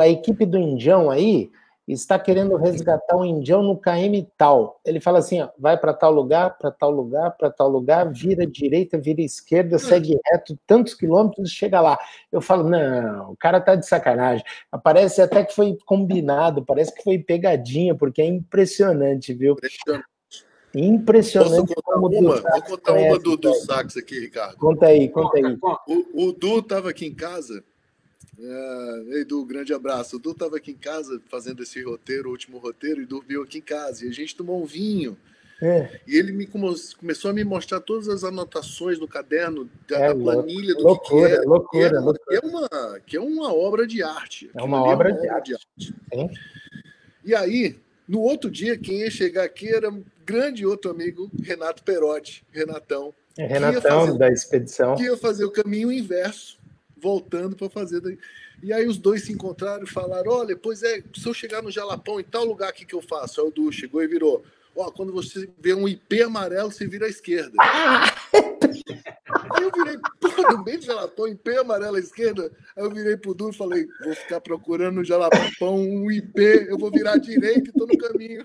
a equipe do Indião aí está querendo resgatar o Indião no KM tal. Ele fala assim: ó, vai para tal lugar, para tal lugar, para tal lugar, vira direita, vira esquerda, segue reto tantos quilômetros e chega lá. Eu falo: não, o cara tá de sacanagem. Parece até que foi combinado, parece que foi pegadinha, porque é impressionante, viu? Impressionante. Impressionante. Posso contar uma? Vou contar uma do, do sax aqui, Ricardo. Conta aí, conta aí. O, o Du estava aqui em casa. É, Ei, Du, grande abraço. O Du estava aqui em casa fazendo esse roteiro, o último roteiro, e dormiu aqui em casa. E a gente tomou um vinho. É. E ele me começou a me mostrar todas as anotações no caderno da, é, planilha do loucura, que, que Loucura, que é, loucura. Que é, uma, que é uma obra de arte. É uma obra, é uma de, obra arte. de arte. E aí, no outro dia, quem ia chegar aqui era grande outro amigo, Renato Perotti, Renatão. É, Renatão fazer, da expedição. Que ia fazer o caminho inverso, voltando para fazer. E aí os dois se encontraram e falaram: olha, pois é, se eu chegar no Jalapão, em tal lugar aqui que eu faço. Aí o Du chegou e virou. Ó, quando você vê um IP amarelo, você vira à esquerda. *laughs* Aí eu virei, pô, no meio do jalapão, IP amarelo à esquerda. Aí eu virei pro Du e falei, vou ficar procurando no jalapão um IP, eu vou virar à direita e tô no caminho.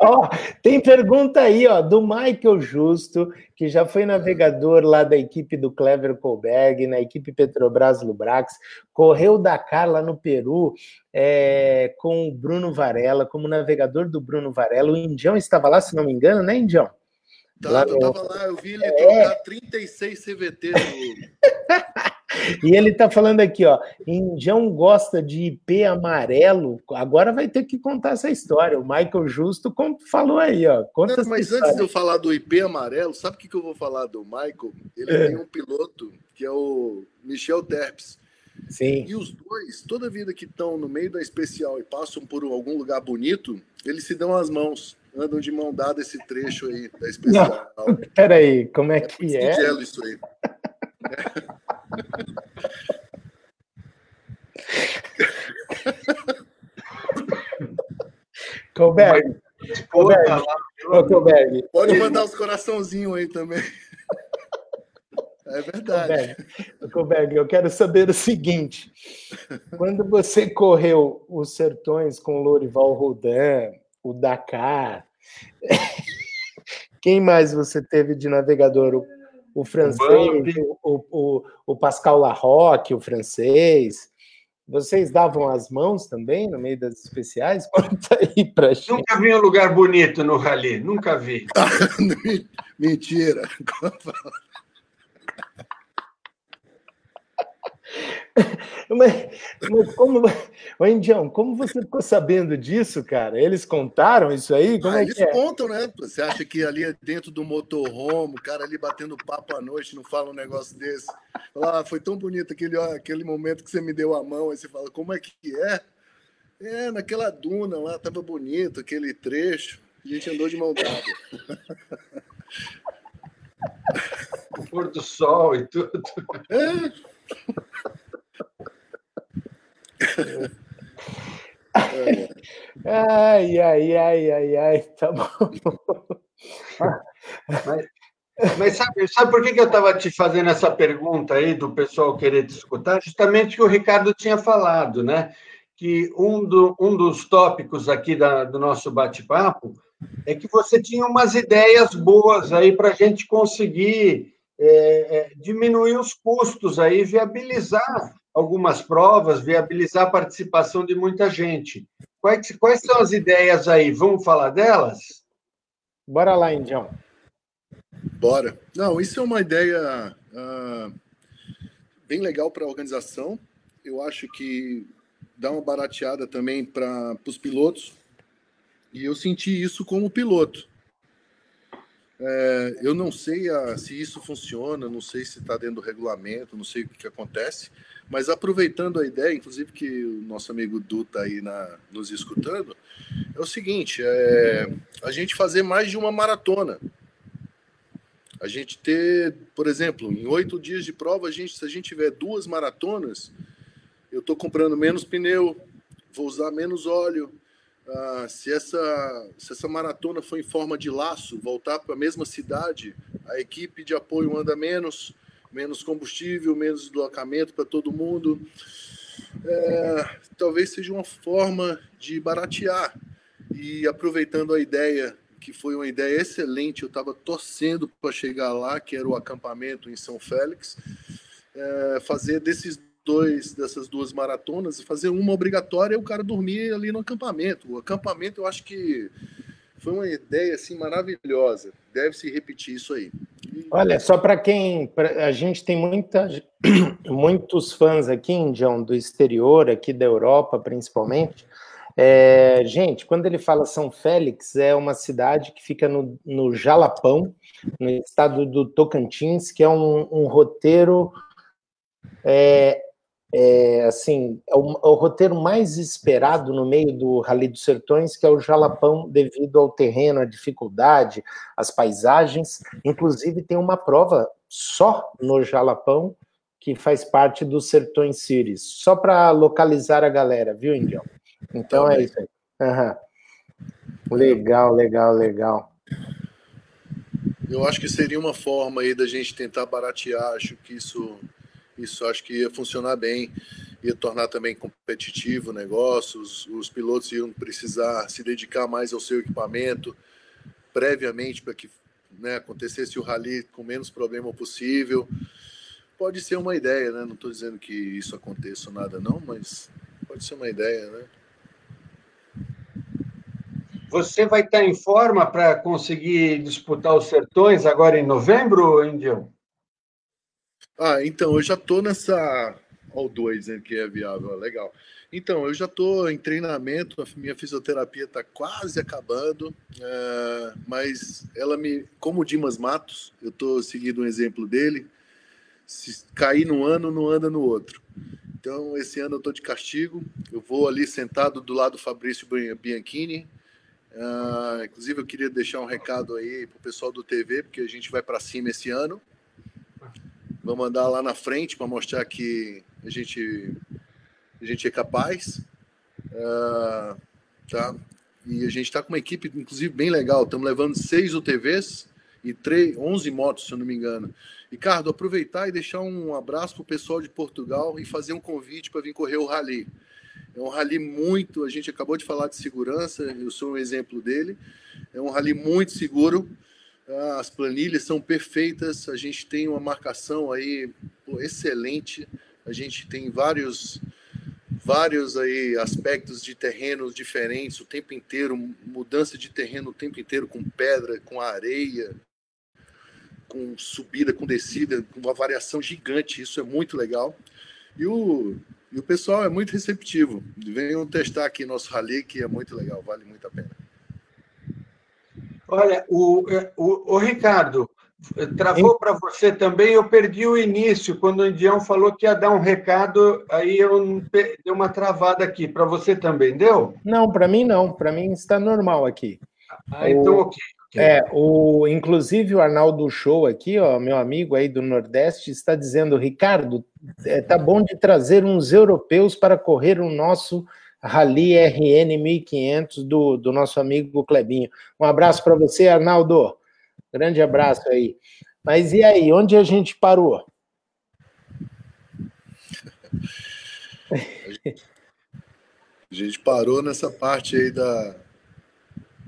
ó, tem pergunta aí, ó, do Michael Justo, que já foi navegador lá da equipe do Clever Colberg, na equipe Petrobras Lubrax, correu Dakar lá no Peru é, com o Bruno Varela, como navegador do Bruno Varela. O Indião estava lá, se não me engano, né, Indião? Tava, eu tava lá, eu vi ele é. trocar 36 CVT *laughs* E ele tá falando aqui, ó, Indião gosta de IP amarelo. Agora vai ter que contar essa história. O Michael Justo falou aí, ó. Conta Não, mas antes de eu falar do IP amarelo, sabe o que, que eu vou falar do Michael? Ele é. tem um piloto que é o Michel Terps. Sim. E os dois, toda vida que estão no meio da especial e passam por algum lugar bonito, eles se dão as mãos andam de mão dada esse trecho aí da especial. Não, peraí, como é que é? É isso aí. *laughs* Colberg. Colberg. Colberg. Pode mandar os coraçãozinhos aí também. *laughs* É verdade. Colberg, eu quero saber o seguinte: quando você correu os sertões com o Lorival Rodin, o Dakar. *laughs* Quem mais você teve de navegador? O, o francês, o, o, o, Pascal Larroque, o francês. Vocês davam as mãos também no meio das especiais? *laughs* Conta aí pra gente. Nunca vi um lugar bonito no rally, nunca vi. *laughs* Mentira. *laughs* Mas, mas como, *laughs* ô Indião, como você ficou sabendo disso, cara? Eles contaram isso aí? Como ah, é eles é? contam, né? Você acha que ali é dentro do motorhome, o cara ali batendo papo à noite não fala um negócio desse? Ah, foi tão bonito aquele, aquele momento que você me deu a mão, aí você fala, como é que é? É, naquela duna lá, tava bonito aquele trecho, a gente andou de mão dada. *laughs* O pôr do sol e tudo. É. Ai, ai, ai, ai, ai, tá bom. Mas, mas sabe, sabe por que, eu estava te fazendo essa pergunta aí do pessoal querer te escutar? Justamente que o Ricardo tinha falado, né? Que um, do, um dos tópicos aqui da, do nosso bate-papo é que você tinha umas ideias boas aí para a gente conseguir é, é, diminuir os custos aí, viabilizar algumas provas, viabilizar a participação de muita gente. Quais, quais são as ideias aí? Vamos falar delas? Bora lá, Indião. Bora. Não, isso é uma ideia uh, bem legal para a organização. Eu acho que dá uma barateada também para os pilotos. E eu senti isso como piloto. É, eu não sei a, se isso funciona, não sei se está dentro do regulamento, não sei o que, que, acontece, mas aproveitando a ideia, inclusive que o nosso amigo Du está aí na, nos escutando, é o seguinte: é, a gente fazer mais de uma maratona. A gente ter, por exemplo, em oito dias de prova, a gente, se a gente tiver duas maratonas, eu estou comprando menos pneu, vou usar menos óleo, ah, se, essa, se essa maratona for em forma de laço, voltar para a mesma cidade, a equipe de apoio anda menos, menos combustível, menos deslocamento para todo mundo. É, talvez seja uma forma de baratear. E aproveitando a ideia, que foi uma ideia excelente, eu estava torcendo para chegar lá, que era o acampamento em São Félix, é, fazer desses dois dessas duas maratonas e fazer uma obrigatória e o cara dormir ali no acampamento. O acampamento eu acho que foi uma ideia assim maravilhosa. Deve se repetir isso aí. Olha, só para quem pra, a gente tem muita, *clears throat* muitos fãs aqui, Indião, do exterior, aqui da Europa principalmente. É, gente, quando ele fala São Félix, é uma cidade que fica no, no Jalapão, no estado do Tocantins, que é um, um roteiro é, é, assim, é o, é o, roteiro mais esperado no meio do Rally dos Sertões, que é o Jalapão, devido ao terreno, a dificuldade, as paisagens. Inclusive, tem uma prova só no Jalapão, que faz parte do Sertões Series, só para localizar a galera, viu, Indião? Então é isso aí. Uhum. Legal, legal, legal. Eu acho que seria uma forma aí da gente tentar baratear, acho que isso isso acho que ia funcionar bem, ia tornar também competitivo o negócio, os, os pilotos iam precisar se dedicar mais ao seu equipamento previamente para que né, acontecesse o rally com menos problema possível. Pode ser uma ideia, né? Não estou dizendo que isso aconteça nada, não, mas pode ser uma ideia, né? Você vai estar em forma para conseguir disputar os sertões agora em novembro, Indião? Ah, então, eu já estou nessa. Olha o 2, né, que é viável, legal. Então, eu já estou em treinamento, a minha fisioterapia está quase acabando, é, mas ela me. Como o Dimas Matos, eu estou seguindo um exemplo dele, se cair num ano, não anda no outro. Então, esse ano eu estou de castigo, eu vou ali sentado do lado do Fabrício Bianchini. Uh, inclusive, eu queria deixar um recado aí para o pessoal do TV, porque a gente vai para cima esse ano. Vamos andar lá na frente para mostrar que a gente, a gente é capaz. Uh, tá? E a gente está com uma equipe, inclusive, bem legal. Estamos levando seis UTVs e três, 11 motos, se eu não me engano. Ricardo, aproveitar e deixar um abraço para o pessoal de Portugal e fazer um convite para vir correr o Rally. É um rally muito. A gente acabou de falar de segurança, eu sou um exemplo dele. É um rally muito seguro. Ah, as planilhas são perfeitas, a gente tem uma marcação aí pô, excelente, a gente tem vários vários aí aspectos de terrenos diferentes o tempo inteiro, mudança de terreno o tempo inteiro com pedra, com areia, com subida, com descida, com uma variação gigante, isso é muito legal. E o, e o pessoal é muito receptivo. Venham testar aqui nosso rally, que é muito legal, vale muito a pena. Olha, o, o, o Ricardo, travou para você também, eu perdi o início, quando o Indião falou que ia dar um recado, aí eu dei uma travada aqui. Para você também deu? Não, para mim não, para mim está normal aqui. Ah, então ok. É, o, inclusive o Arnaldo Show aqui, ó, meu amigo aí do Nordeste, está dizendo, Ricardo, é, tá bom de trazer uns europeus para correr o nosso Rally RN 1500 do, do nosso amigo Clebinho. Um abraço para você, Arnaldo. Grande abraço aí. Mas e aí, onde a gente parou? A gente parou nessa parte aí da,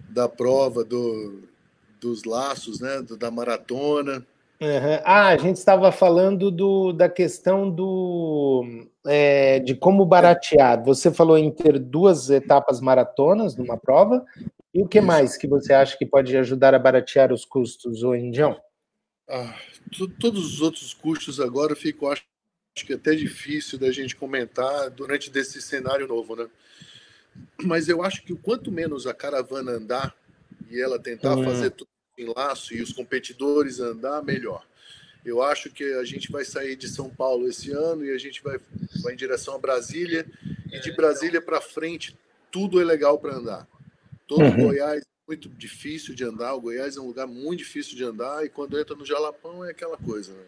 da prova do, dos laços, né? Da maratona. Uhum. Ah, a gente estava falando do, da questão do é, de como baratear. Você falou em ter duas etapas maratonas numa prova. E o que Isso. mais que você acha que pode ajudar a baratear os custos, o Indião? Ah, todos os outros custos agora ficam, acho, acho que até difícil da gente comentar durante desse cenário novo, né? Mas eu acho que o quanto menos a caravana andar e ela tentar hum. fazer tudo em laço e os competidores andar, melhor. Eu acho que a gente vai sair de São Paulo esse ano e a gente vai, vai em direção a Brasília. E de Brasília para frente, tudo é legal para andar. Todo uhum. Goiás é muito difícil de andar. O Goiás é um lugar muito difícil de andar. E quando entra no Jalapão é aquela coisa. Né?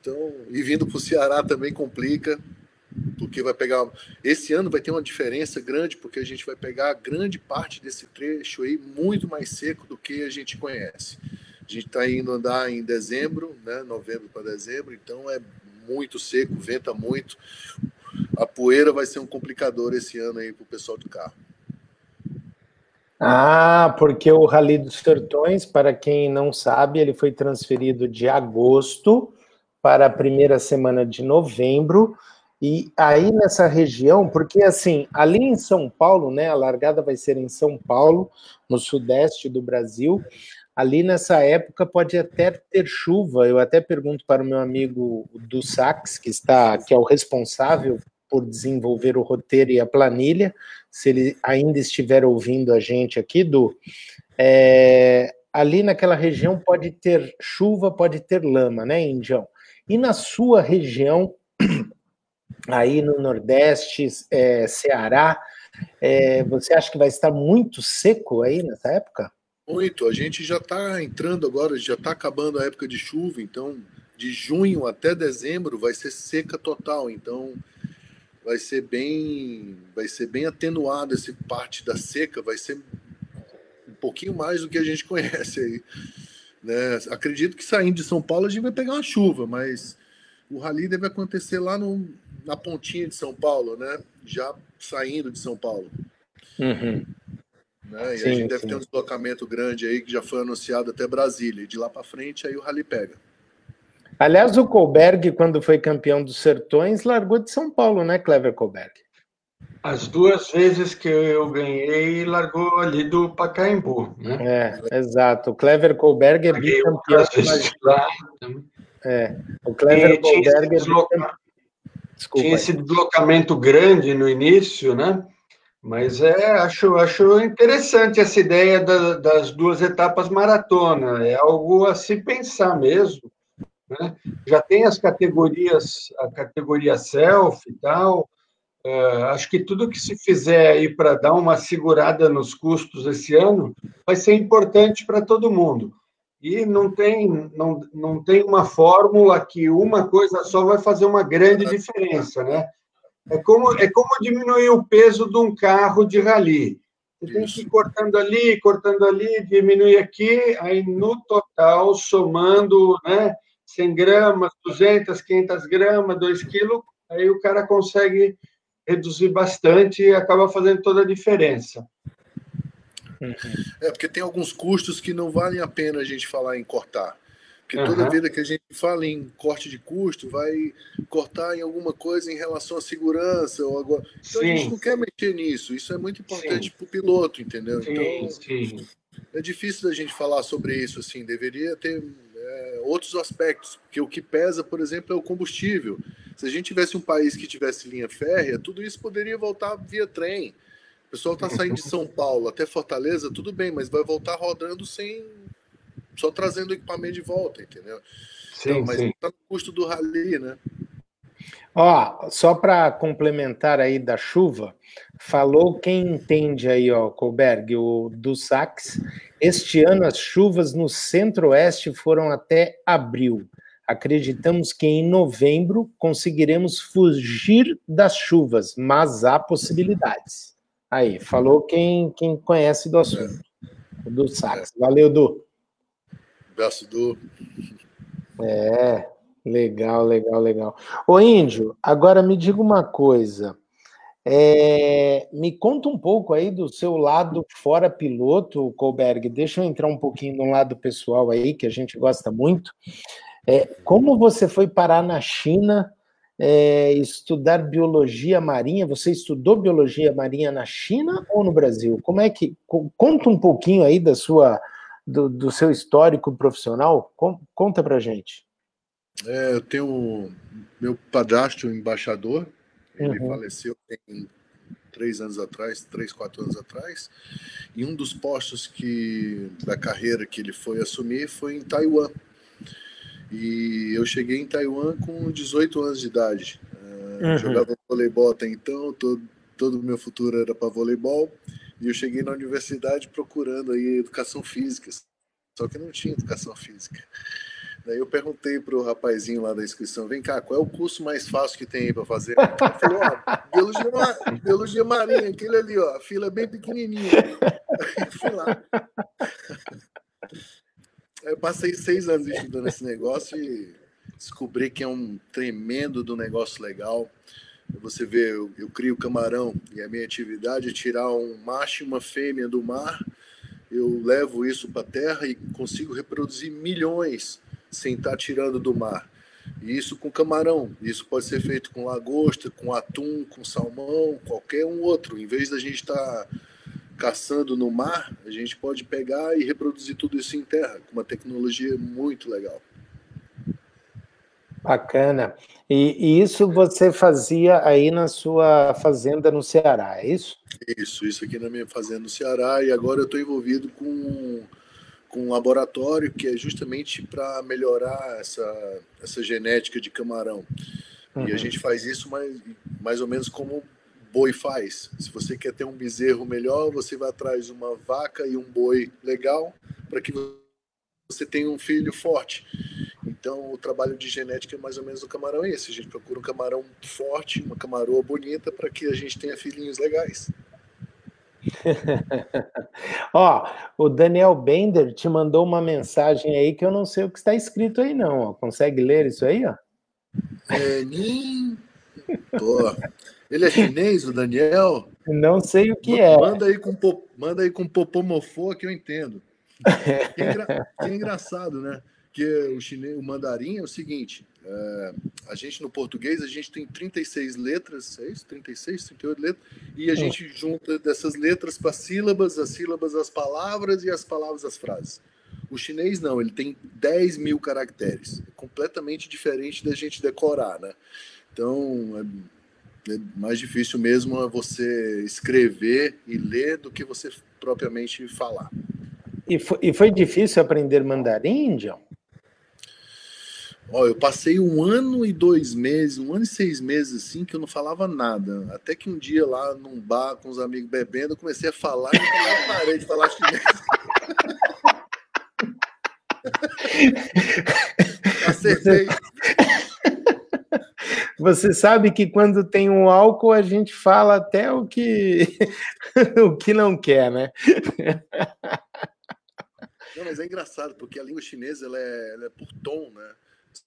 Então, e vindo para o Ceará também complica porque vai pegar. Esse ano vai ter uma diferença grande, porque a gente vai pegar grande parte desse trecho aí muito mais seco do que a gente conhece. A gente está indo andar em dezembro, né, novembro para dezembro, então é muito seco, venta muito. A poeira vai ser um complicador esse ano aí para o pessoal do carro. Ah, porque o Rally dos Sertões, para quem não sabe, ele foi transferido de agosto para a primeira semana de novembro e aí nessa região, porque assim, ali em São Paulo, né, a largada vai ser em São Paulo, no sudeste do Brasil. Ali nessa época pode até ter chuva. Eu até pergunto para o meu amigo do Sax, que está, que é o responsável por desenvolver o roteiro e a planilha, se ele ainda estiver ouvindo a gente aqui, do é, ali naquela região pode ter chuva, pode ter lama, né, Indião? E na sua região aí no Nordeste, é, Ceará, é, você acha que vai estar muito seco aí nessa época? Muito. A gente já está entrando agora, já está acabando a época de chuva, então de junho até dezembro vai ser seca total. Então vai ser bem, vai ser bem atenuado essa parte da seca, vai ser um pouquinho mais do que a gente *laughs* conhece aí. Né? Acredito que saindo de São Paulo a gente vai pegar uma chuva, mas o rally deve acontecer lá no, na pontinha de São Paulo, né? Já saindo de São Paulo. Uhum. Né? E sim, a gente deve sim. ter um deslocamento grande aí que já foi anunciado até Brasília. E de lá para frente aí o rally pega. Aliás, o Colberg, quando foi campeão dos Sertões, largou de São Paulo, né, Clever Colberg? As duas vezes que eu ganhei, largou ali do Pacaembu. Né? É, exato. O Clever Colberg é bicampeão. É, o Clever Colberg é Desculpa. Tinha esse deslocamento grande no início, né? Mas é, acho, acho interessante essa ideia da, das duas etapas maratona. É algo a se pensar mesmo. Né? Já tem as categorias, a categoria self e tal. É, acho que tudo que se fizer aí para dar uma segurada nos custos esse ano vai ser importante para todo mundo. E não tem, não, não tem uma fórmula que uma coisa só vai fazer uma grande diferença, né? É como, é como diminuir o peso de um carro de rally. Você tem que ir cortando ali, cortando ali, diminuir aqui, aí no total, somando né, 100 gramas, 200, 500 gramas, 2 quilos, aí o cara consegue reduzir bastante e acaba fazendo toda a diferença. Uhum. É, porque tem alguns custos que não valem a pena a gente falar em cortar. Porque toda uhum. vez que a gente fala em corte de custo, vai cortar em alguma coisa em relação à segurança. Ou agora... Então sim. a gente não quer mexer nisso. Isso é muito importante para o piloto, entendeu? Sim, então sim. é difícil da gente falar sobre isso. assim. Deveria ter é, outros aspectos. Porque o que pesa, por exemplo, é o combustível. Se a gente tivesse um país que tivesse linha férrea, tudo isso poderia voltar via trem. O pessoal está saindo de São Paulo até Fortaleza, tudo bem, mas vai voltar rodando sem. só trazendo equipamento de volta, entendeu? Sim, então, mas está no custo do rally, né? Ó, só para complementar aí da chuva, falou quem entende aí, ó, Colberg, o do Sax. Este ano as chuvas no centro-oeste foram até abril. Acreditamos que em novembro conseguiremos fugir das chuvas, mas há possibilidades. Aí, falou quem, quem conhece do assunto. O do Sax. Valeu, Du. Abraço, Du. É, legal, legal, legal. Ô, Índio, agora me diga uma coisa. É, me conta um pouco aí do seu lado fora piloto, Colberg. Deixa eu entrar um pouquinho no lado pessoal aí, que a gente gosta muito. É, como você foi parar na China é, estudar biologia marinha? Você estudou biologia marinha na China ou no Brasil? Como é que conta um pouquinho aí da sua do, do seu histórico profissional? Conta para gente. É, eu tenho meu padrasto, embaixador, ele uhum. faleceu tem três anos atrás, três, quatro anos atrás, e um dos postos que da carreira que ele foi assumir foi em Taiwan. E eu cheguei em Taiwan com 18 anos de idade. Uh, uhum. Jogava voleibol até então, todo, todo o meu futuro era para voleibol. E eu cheguei na universidade procurando aí educação física, só que não tinha educação física. Daí eu perguntei pro rapazinho lá da inscrição, vem cá, qual é o curso mais fácil que tem aí para fazer? Ele falou, ó, biologia, biologia marinha, aquele ali, ó, a fila é bem pequenininha. *laughs* Aí fui lá. Eu passei seis anos estudando esse negócio e descobri que é um tremendo do negócio legal. Você vê, eu, eu crio camarão e a minha atividade é tirar um macho e uma fêmea do mar. Eu levo isso para a terra e consigo reproduzir milhões sem estar tá tirando do mar. E isso com camarão. Isso pode ser feito com lagosta, com atum, com salmão, qualquer um outro. Em vez da gente estar tá caçando no mar, a gente pode pegar e reproduzir tudo isso em terra, com uma tecnologia muito legal. Bacana. E, e, isso você fazia aí na sua fazenda no Ceará, é isso? Isso, isso aqui na minha fazenda no Ceará. E agora eu estou envolvido com com um laboratório que é justamente para melhorar essa, essa genética de camarão. Uhum. E a uhum. gente faz isso mais, mais ou menos como boi faz. Se você quer ter um bezerro melhor, você vai atrás de uma vaca e um boi legal para que você tenha um filho forte. Então, o trabalho de genética é mais ou menos do camarão é esse. A gente procura um camarão forte, uma camaroa bonita, para que a gente tenha filhinhos legais. *laughs* ó, o Daniel Bender te mandou uma mensagem aí que eu não sei o que está escrito aí, não. Ó. Consegue ler isso aí, ó? É, nem... Pô, ele é chinês, o Daniel? Não sei o que é. Manda aí com, manda aí com popomofô que eu entendo. Que é, engra... que é engraçado, né? Que o chinês, o mandarim é o seguinte: é, a gente no português a gente tem 36 letras, é isso? 36, 38 letras, e a gente junta dessas letras para sílabas, as sílabas as palavras e as palavras as frases. O chinês não, ele tem 10 mil caracteres, é completamente diferente da gente decorar, né? Então é mais difícil mesmo é você escrever e ler do que você propriamente falar. E foi, e foi difícil aprender mandarim, John? Ó, eu passei um ano e dois meses, um ano e seis meses assim, que eu não falava nada. Até que um dia lá num bar com os amigos bebendo, eu comecei a falar e eu parei de falar chinês. *laughs* Acertei. Você *laughs* *laughs* sabe que quando tem um álcool a gente fala até o que *laughs* o que não quer, né? *laughs* Não, mas é engraçado porque a língua chinesa ela é, ela é por tom, né?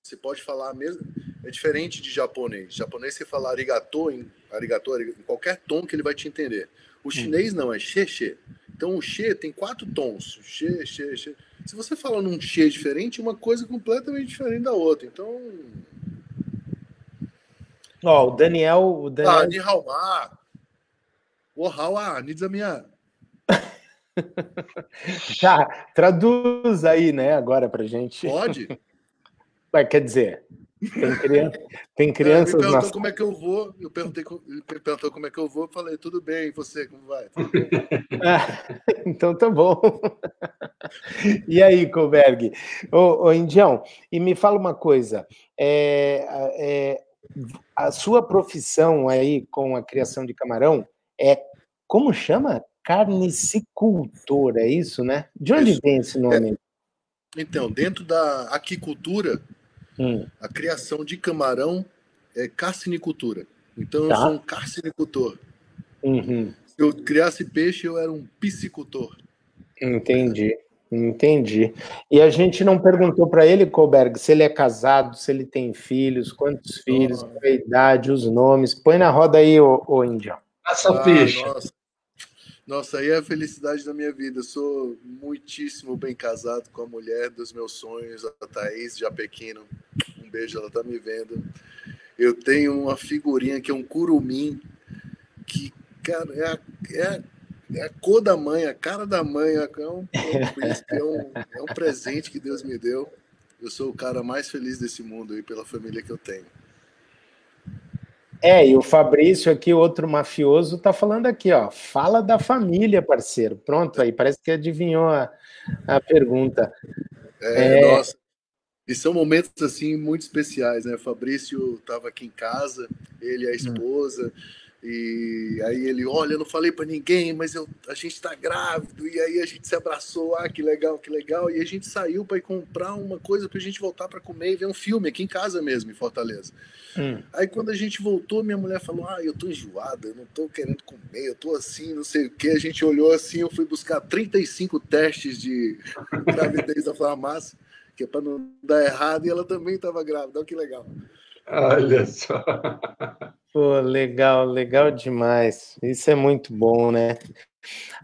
Você pode falar mesmo. É diferente de japonês. Japonês você fala arigato em, arigato, em qualquer tom que ele vai te entender. O hum. chinês não, é xe, xe. Então o xe tem quatro tons. Xe, xe, xe. Se você fala num xe diferente, uma coisa completamente diferente da outra. Então. Ó, oh, o Daniel. O Daniel... Ah, ni hao ma. O hao a, ni minha. *laughs* Já, traduz aí, né, agora pra gente. Pode? *laughs* Mas, quer dizer, Tem, criança, tem crianças. Ele perguntou nas... como é que eu vou. Eu perguntei, ele perguntou como é que eu vou. Eu falei, tudo bem, e você, como vai? *laughs* ah, então tá bom. e aí, Colberg? Ô, ô, Indião, e me fala uma coisa. É, é, a sua profissão aí com a criação de camarão é. Como chama? Carnicicultor, é isso, né? De onde isso. vem esse nome? É, então, dentro da aquicultura, Hum. A criação de camarão é carcinicultura. Então tá. eu sou um carcinicultor. Uhum. Se eu criasse peixe, eu era um piscicultor. Entendi. Entendi. E a gente não perguntou para ele, Colberg, se ele é casado, se ele tem filhos, quantos filhos, a idade, os nomes. Põe na roda aí, ô, ô Índio. Essa ah, peixe. Nossa. Nossa, aí é a felicidade da minha vida. Eu sou muitíssimo bem casado com a mulher dos meus sonhos, a Thaís Japequino. Um beijo, ela tá me vendo. Eu tenho uma figurinha que é um curumim, que, cara, é a, é a, é a cor da mãe, a cara da mãe. É um, é, um, é um presente que Deus me deu. Eu sou o cara mais feliz desse mundo aí pela família que eu tenho. É, e o Fabrício aqui, outro mafioso, tá falando aqui, ó. Fala da família, parceiro. Pronto, aí parece que adivinhou a, a pergunta. É, é... Nossa, e são momentos assim muito especiais, né? O Fabrício estava aqui em casa, ele e a hum. esposa. Hum e aí ele, olha, eu não falei para ninguém, mas eu, a gente está grávido. E aí a gente se abraçou, ah, que legal, que legal. E a gente saiu para ir comprar uma coisa para a gente voltar para comer e ver um filme aqui em casa mesmo, em Fortaleza. Hum. Aí quando a gente voltou, minha mulher falou, ah, eu tô enjoada, eu não tô querendo comer, eu tô assim, não sei o que. A gente olhou assim, eu fui buscar 35 testes de gravidez da farmácia, que é para não dar errado, e ela também estava grávida. Olha que legal. Olha só. Pô, legal, legal demais. Isso é muito bom, né?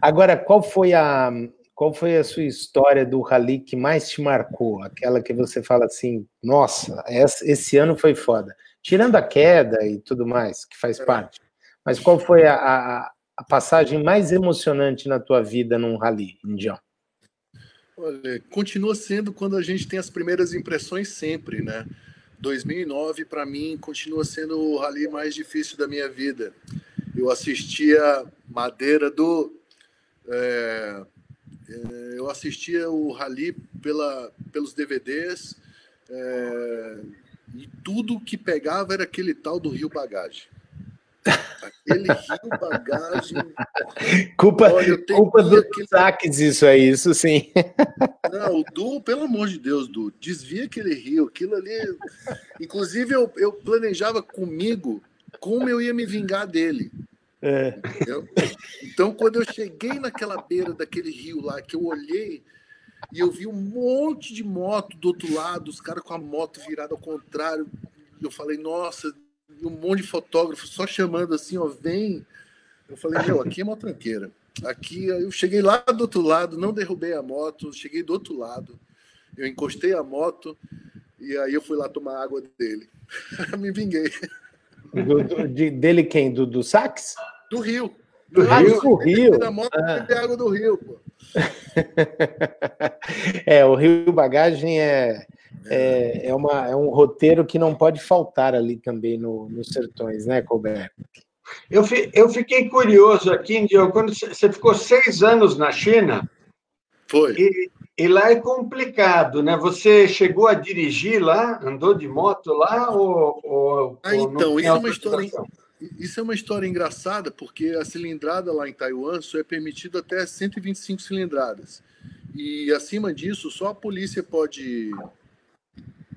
Agora, qual foi a qual foi a sua história do rally que mais te marcou? Aquela que você fala assim, nossa, esse ano foi foda. Tirando a queda e tudo mais, que faz parte. Mas qual foi a, a, a passagem mais emocionante na tua vida num rally, Indião? Olha, continua sendo quando a gente tem as primeiras impressões sempre, né? 2009 para mim continua sendo o rally mais difícil da minha vida. Eu assistia Madeira do é, eu assistia o rally pela, pelos DVDs é, e tudo que pegava era aquele tal do Rio Bagagem. Aquele rio bagagem. Culpa, Olha, culpa do aquele... saques, isso aí, isso sim. Não, o Du, pelo amor de Deus, Du, desvia aquele rio, aquilo ali. Inclusive, eu, eu planejava comigo como eu ia me vingar dele. É. Então, quando eu cheguei naquela beira daquele rio lá, que eu olhei e eu vi um monte de moto do outro lado, os caras com a moto virada ao contrário, eu falei, nossa, um monte de fotógrafo só chamando assim, ó, vem. Eu falei, meu, aqui é uma tranqueira. Aqui eu cheguei lá do outro lado, não derrubei a moto, cheguei do outro lado. Eu encostei a moto e aí eu fui lá tomar água dele. *laughs* Me vinguei. Do, do, de, dele quem? Do, do sax? Do rio. Do ah, rio. Do rio. Da moto ah. água do rio, pô. *laughs* é, o rio bagagem é é, é, uma, é um roteiro que não pode faltar ali também no, nos sertões, né, Colbert? Eu, fi, eu fiquei curioso aqui, Diogo, quando você ficou seis anos na China. Foi. E, e, lá é complicado, né? Você chegou a dirigir lá, andou de moto lá ou. ou ah, então, isso é uma história. Isso é uma história engraçada, porque a cilindrada lá em Taiwan só é permitida até 125 cilindradas. E acima disso, só a polícia pode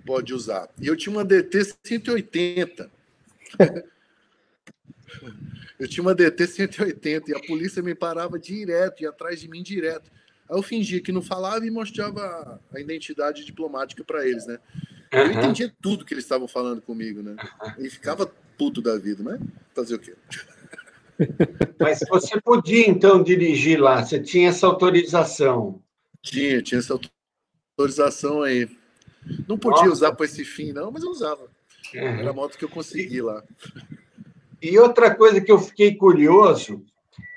pode usar. E eu tinha uma DT 180. *laughs* eu tinha uma DT 180 e a polícia me parava direto e atrás de mim direto. Aí eu fingia que não falava e mostrava a identidade diplomática para eles, né? Eu uhum. entendia tudo que eles estavam falando comigo, né? E ficava puto da vida, mas fazer o quê? Mas você podia então dirigir lá, você tinha essa autorização? Tinha, tinha essa autorização aí. Não podia Nossa. usar para esse fim, não, mas eu usava. Uhum. Era a moto que eu consegui lá. E outra coisa que eu fiquei curioso,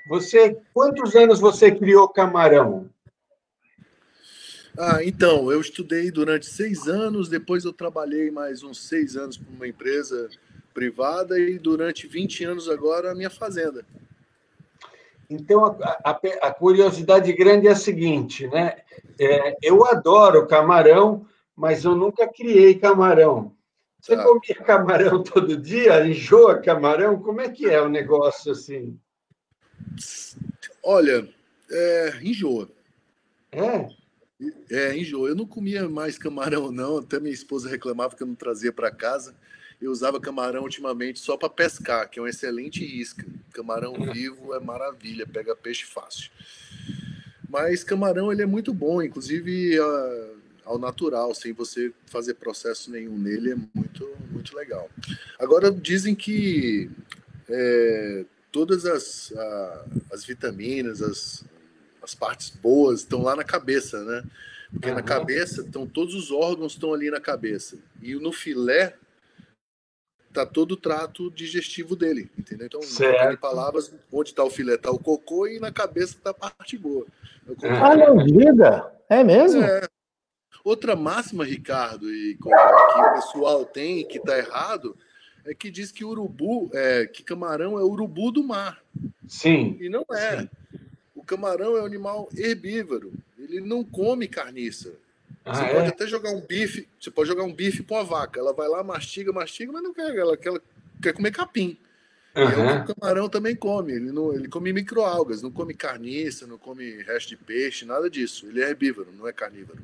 você, quantos anos você criou camarão? Ah, então, eu estudei durante seis anos, depois eu trabalhei mais uns seis anos para uma empresa privada e durante 20 anos agora a minha fazenda. Então, a, a, a curiosidade grande é a seguinte, né? É, eu adoro camarão, mas eu nunca criei camarão. Você tá. comia *laughs* camarão todo dia? Enjoa camarão? Como é que é o negócio assim? Olha, é, enjoa. É? É, enjoa. Eu não comia mais camarão, não. Até minha esposa reclamava que eu não trazia para casa. Eu usava camarão ultimamente só para pescar, que é uma excelente isca. Camarão vivo é maravilha, pega peixe fácil. Mas camarão ele é muito bom, inclusive ao natural, sem você fazer processo nenhum nele, é muito, muito legal. Agora dizem que é, todas as, a, as vitaminas, as, as partes boas estão lá na cabeça, né? Porque uhum. na cabeça estão todos os órgãos estão ali na cabeça e no filé tá todo o trato digestivo dele, entendeu? Então, em palavras, onde está o filé tá o cocô e na cabeça está a parte boa. Ah, não diga! É mesmo? É. Outra máxima, Ricardo, e que o pessoal tem que está errado, é que diz que urubu, é, que camarão é urubu do mar. Sim. E não é. Sim. O camarão é um animal herbívoro. Ele não come carniça. Ah, você é? pode até jogar um bife, você pode jogar um bife para uma vaca. Ela vai lá, mastiga, mastiga, mas não quer, ela quer, ela quer comer capim. Uhum. E o camarão também come. Ele, não, ele come microalgas, não come carniça, não come resto de peixe, nada disso. Ele é herbívoro, não é carnívoro.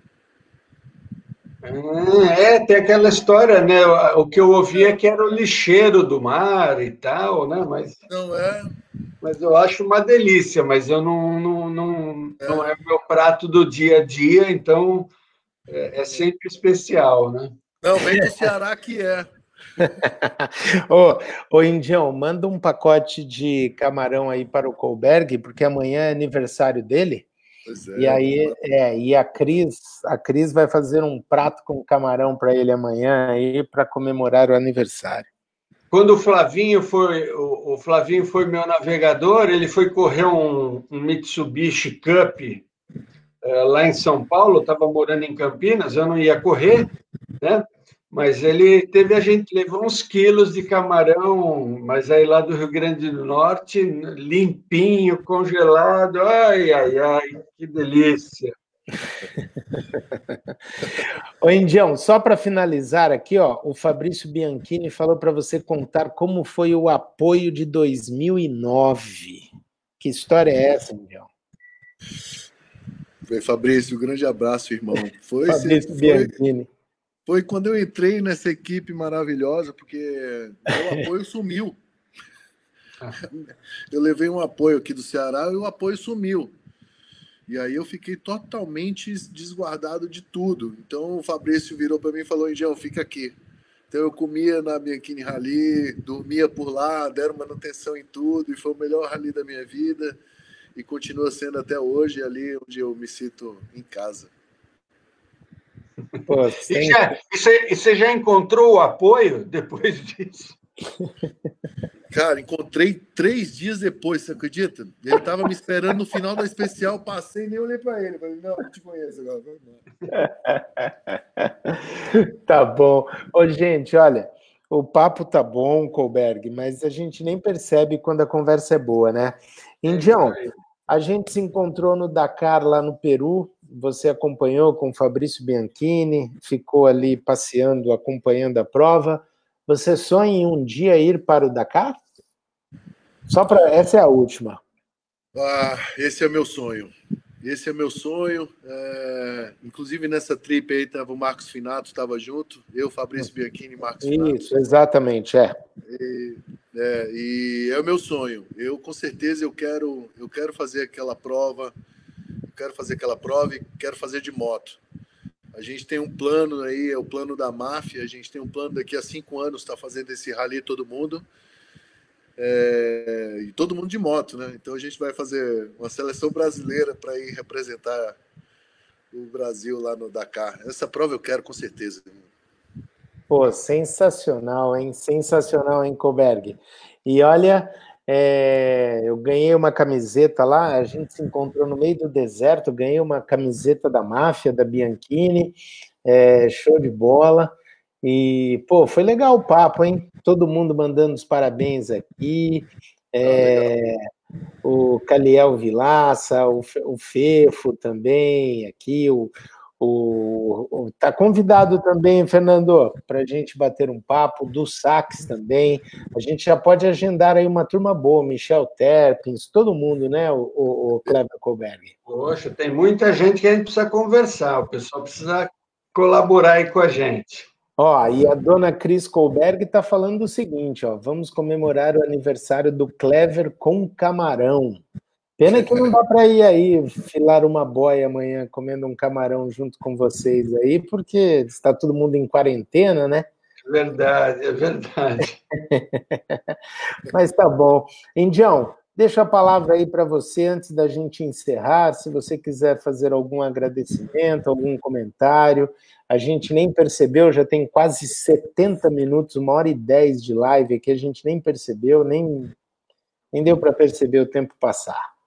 É, tem aquela história, né? O que eu ouvi é que era o lixeiro do mar e tal, né? Mas não é. Mas eu acho uma delícia, mas eu não não, não é, não é meu prato do dia a dia, então é, é sempre especial, né? Não, vem do Ceará que é. *laughs* ô, ô, Indião, manda um pacote de camarão aí para o Colberg, porque amanhã é aniversário dele. É, e aí, é, e a Cris, a Cris vai fazer um prato com camarão para ele amanhã aí para comemorar o aniversário. Quando o Flavinho foi, o, o, Flavinho foi meu navegador, ele foi correr um, um Mitsubishi Cup é, lá em São Paulo, estava morando em Campinas, eu não ia correr, né? Mas ele teve, a gente levou uns quilos de camarão, mas aí lá do Rio Grande do Norte, limpinho, congelado. Ai, ai, ai, que delícia. *laughs* Ô, Indião, só para finalizar aqui, ó, o Fabrício Bianchini falou para você contar como foi o apoio de 2009. Que história é essa, Indião? Fabrício, um grande abraço, irmão. Foi, Fabrício foi, Bianchini foi quando eu entrei nessa equipe maravilhosa, porque o *laughs* apoio sumiu. Eu levei um apoio aqui do Ceará e o apoio sumiu. E aí eu fiquei totalmente desguardado de tudo. Então o Fabrício virou para mim e falou: Indião, fica aqui. Então eu comia na Bianchini Rally, dormia por lá, deram manutenção em tudo, e foi o melhor rally da minha vida. E continua sendo até hoje ali onde eu me sinto em casa. Pô, e, já, e, você, e você já encontrou o apoio depois *laughs* disso? Cara, encontrei três dias depois, você acredita? Ele estava me esperando no final da especial, passei e nem olhei para ele. Falei, não, não te conheço agora. *laughs* tá bom. Ô, gente, olha, o papo tá bom, Colberg, mas a gente nem percebe quando a conversa é boa, né? Indião, a gente se encontrou no Dakar, lá no Peru, você acompanhou com o Fabrício Bianchini, ficou ali passeando, acompanhando a prova. Você sonha em um dia ir para o Dakar? Só para essa é a última. Ah, esse é meu sonho. Esse é meu sonho. É... Inclusive nessa trip aí estava o Marcos Finato, estava junto. Eu, Fabrício Bianchini Marcos Isso, Finato. Isso, exatamente, é. E, é. E é o meu sonho. Eu com certeza eu quero, eu quero fazer aquela prova quero fazer aquela prova e quero fazer de moto. A gente tem um plano aí, é o plano da máfia. A gente tem um plano daqui a cinco anos estar tá fazendo esse rally todo mundo. É, e todo mundo de moto, né? Então a gente vai fazer uma seleção brasileira para ir representar o Brasil lá no Dakar. Essa prova eu quero com certeza. Pô, sensacional, hein? Sensacional, hein, Koberg? E olha, É, eu ganhei uma camiseta lá, a gente se encontrou no meio do deserto, ganhei uma camiseta da máfia, da Bianchini, é, show de bola. E, pô, foi legal o papo, hein? Todo mundo mandando os parabéns aqui. É, o Caliel Vilaça, o, o Fefo também aqui, o, o, o, tá convidado também, Fernando, para a gente bater um papo, do Sax também. A gente já pode agendar aí uma turma boa, Michel Terpins, todo mundo, né, o, o, o Kleber Colberg. Poxa, tem muita gente que a gente precisa conversar, o pessoal precisa colaborar aí com a gente. Ó, e a dona Cris Colberg está falando o seguinte, ó, vamos comemorar o aniversário do Clever com camarão. Pena que não dá para ir aí filar uma boia amanhã comendo um camarão junto com vocês aí, porque está todo mundo em quarentena, né? É verdade, é verdade. *laughs* Mas tá bom. Indião, deixo a palavra aí para você antes da gente encerrar. Se você quiser fazer algum agradecimento, algum comentário, a gente nem percebeu, já tem quase 70 minutos, uma hora e dez de live aqui, a gente nem percebeu, nem, nem deu para perceber o tempo passar.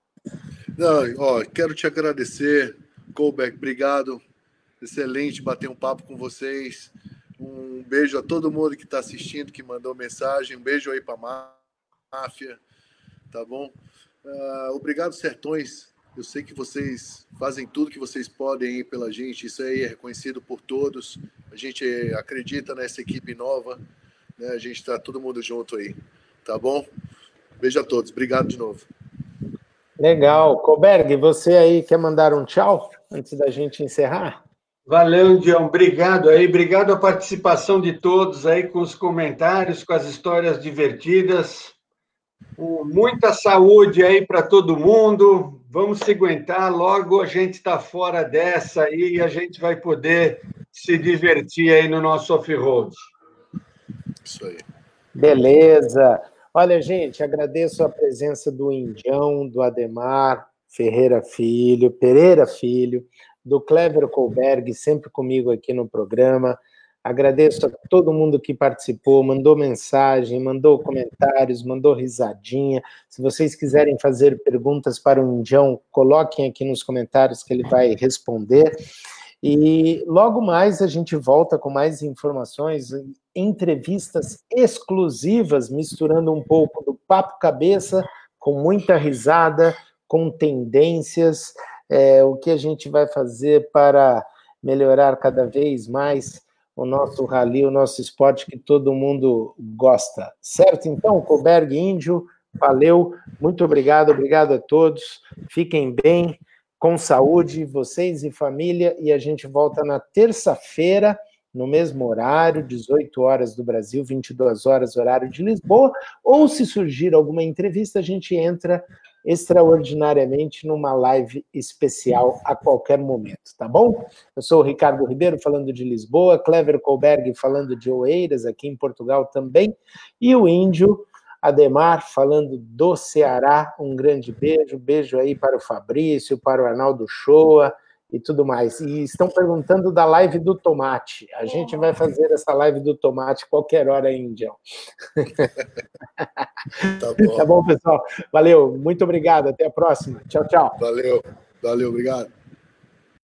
Não, ó, quero te agradecer, Colbeck, obrigado. Excelente bater um papo com vocês. Um beijo a todo mundo que está assistindo, que mandou mensagem. Um beijo aí para máfia, tá bom? Uh, obrigado, Sertões. Eu sei que vocês fazem tudo que vocês podem aí pela gente. Isso aí é reconhecido por todos. A gente acredita nessa equipe nova. Né? A gente está todo mundo junto aí, tá bom? Beijo a todos. Obrigado de novo. Legal. Coberg, você aí quer mandar um tchau antes da gente encerrar? Valeu, Dião. Obrigado aí. Obrigado a participação de todos aí com os comentários, com as histórias divertidas. Muita saúde aí para todo mundo. Vamos se aguentar. Logo a gente está fora dessa aí e a gente vai poder se divertir aí no nosso off-road. Isso aí. Beleza. Olha, gente, agradeço a presença do Indião, do Ademar Ferreira Filho, Pereira Filho, do Clever Colberg, sempre comigo aqui no programa. Agradeço a todo mundo que participou, mandou mensagem, mandou comentários, mandou risadinha. Se vocês quiserem fazer perguntas para o Indião, coloquem aqui nos comentários que ele vai responder. E logo mais a gente volta com mais informações, entrevistas exclusivas, misturando um pouco do papo cabeça, com muita risada, com tendências, é, o que a gente vai fazer para melhorar cada vez mais o nosso rally, o nosso esporte que todo mundo gosta. Certo? Então, Coberg Índio, valeu, muito obrigado, obrigado a todos, fiquem bem com saúde, vocês e família, e a gente volta na terça-feira, no mesmo horário, 18 horas do Brasil, 22 horas, horário de Lisboa, ou se surgir alguma entrevista, a gente entra extraordinariamente numa live especial a qualquer momento, tá bom? Eu sou o Ricardo Ribeiro, falando de Lisboa, Clever Colberg, falando de Oeiras, aqui em Portugal também, e o Índio Ademar, falando do Ceará, um grande beijo, beijo aí para o Fabrício, para o Arnaldo Shoa e tudo mais. E estão perguntando da live do tomate. A gente vai fazer essa live do tomate qualquer hora aí, Indião. *laughs* Tá bom. tá bom, pessoal. Valeu, muito obrigado. Até a próxima. Tchau, tchau. Valeu, valeu, obrigado.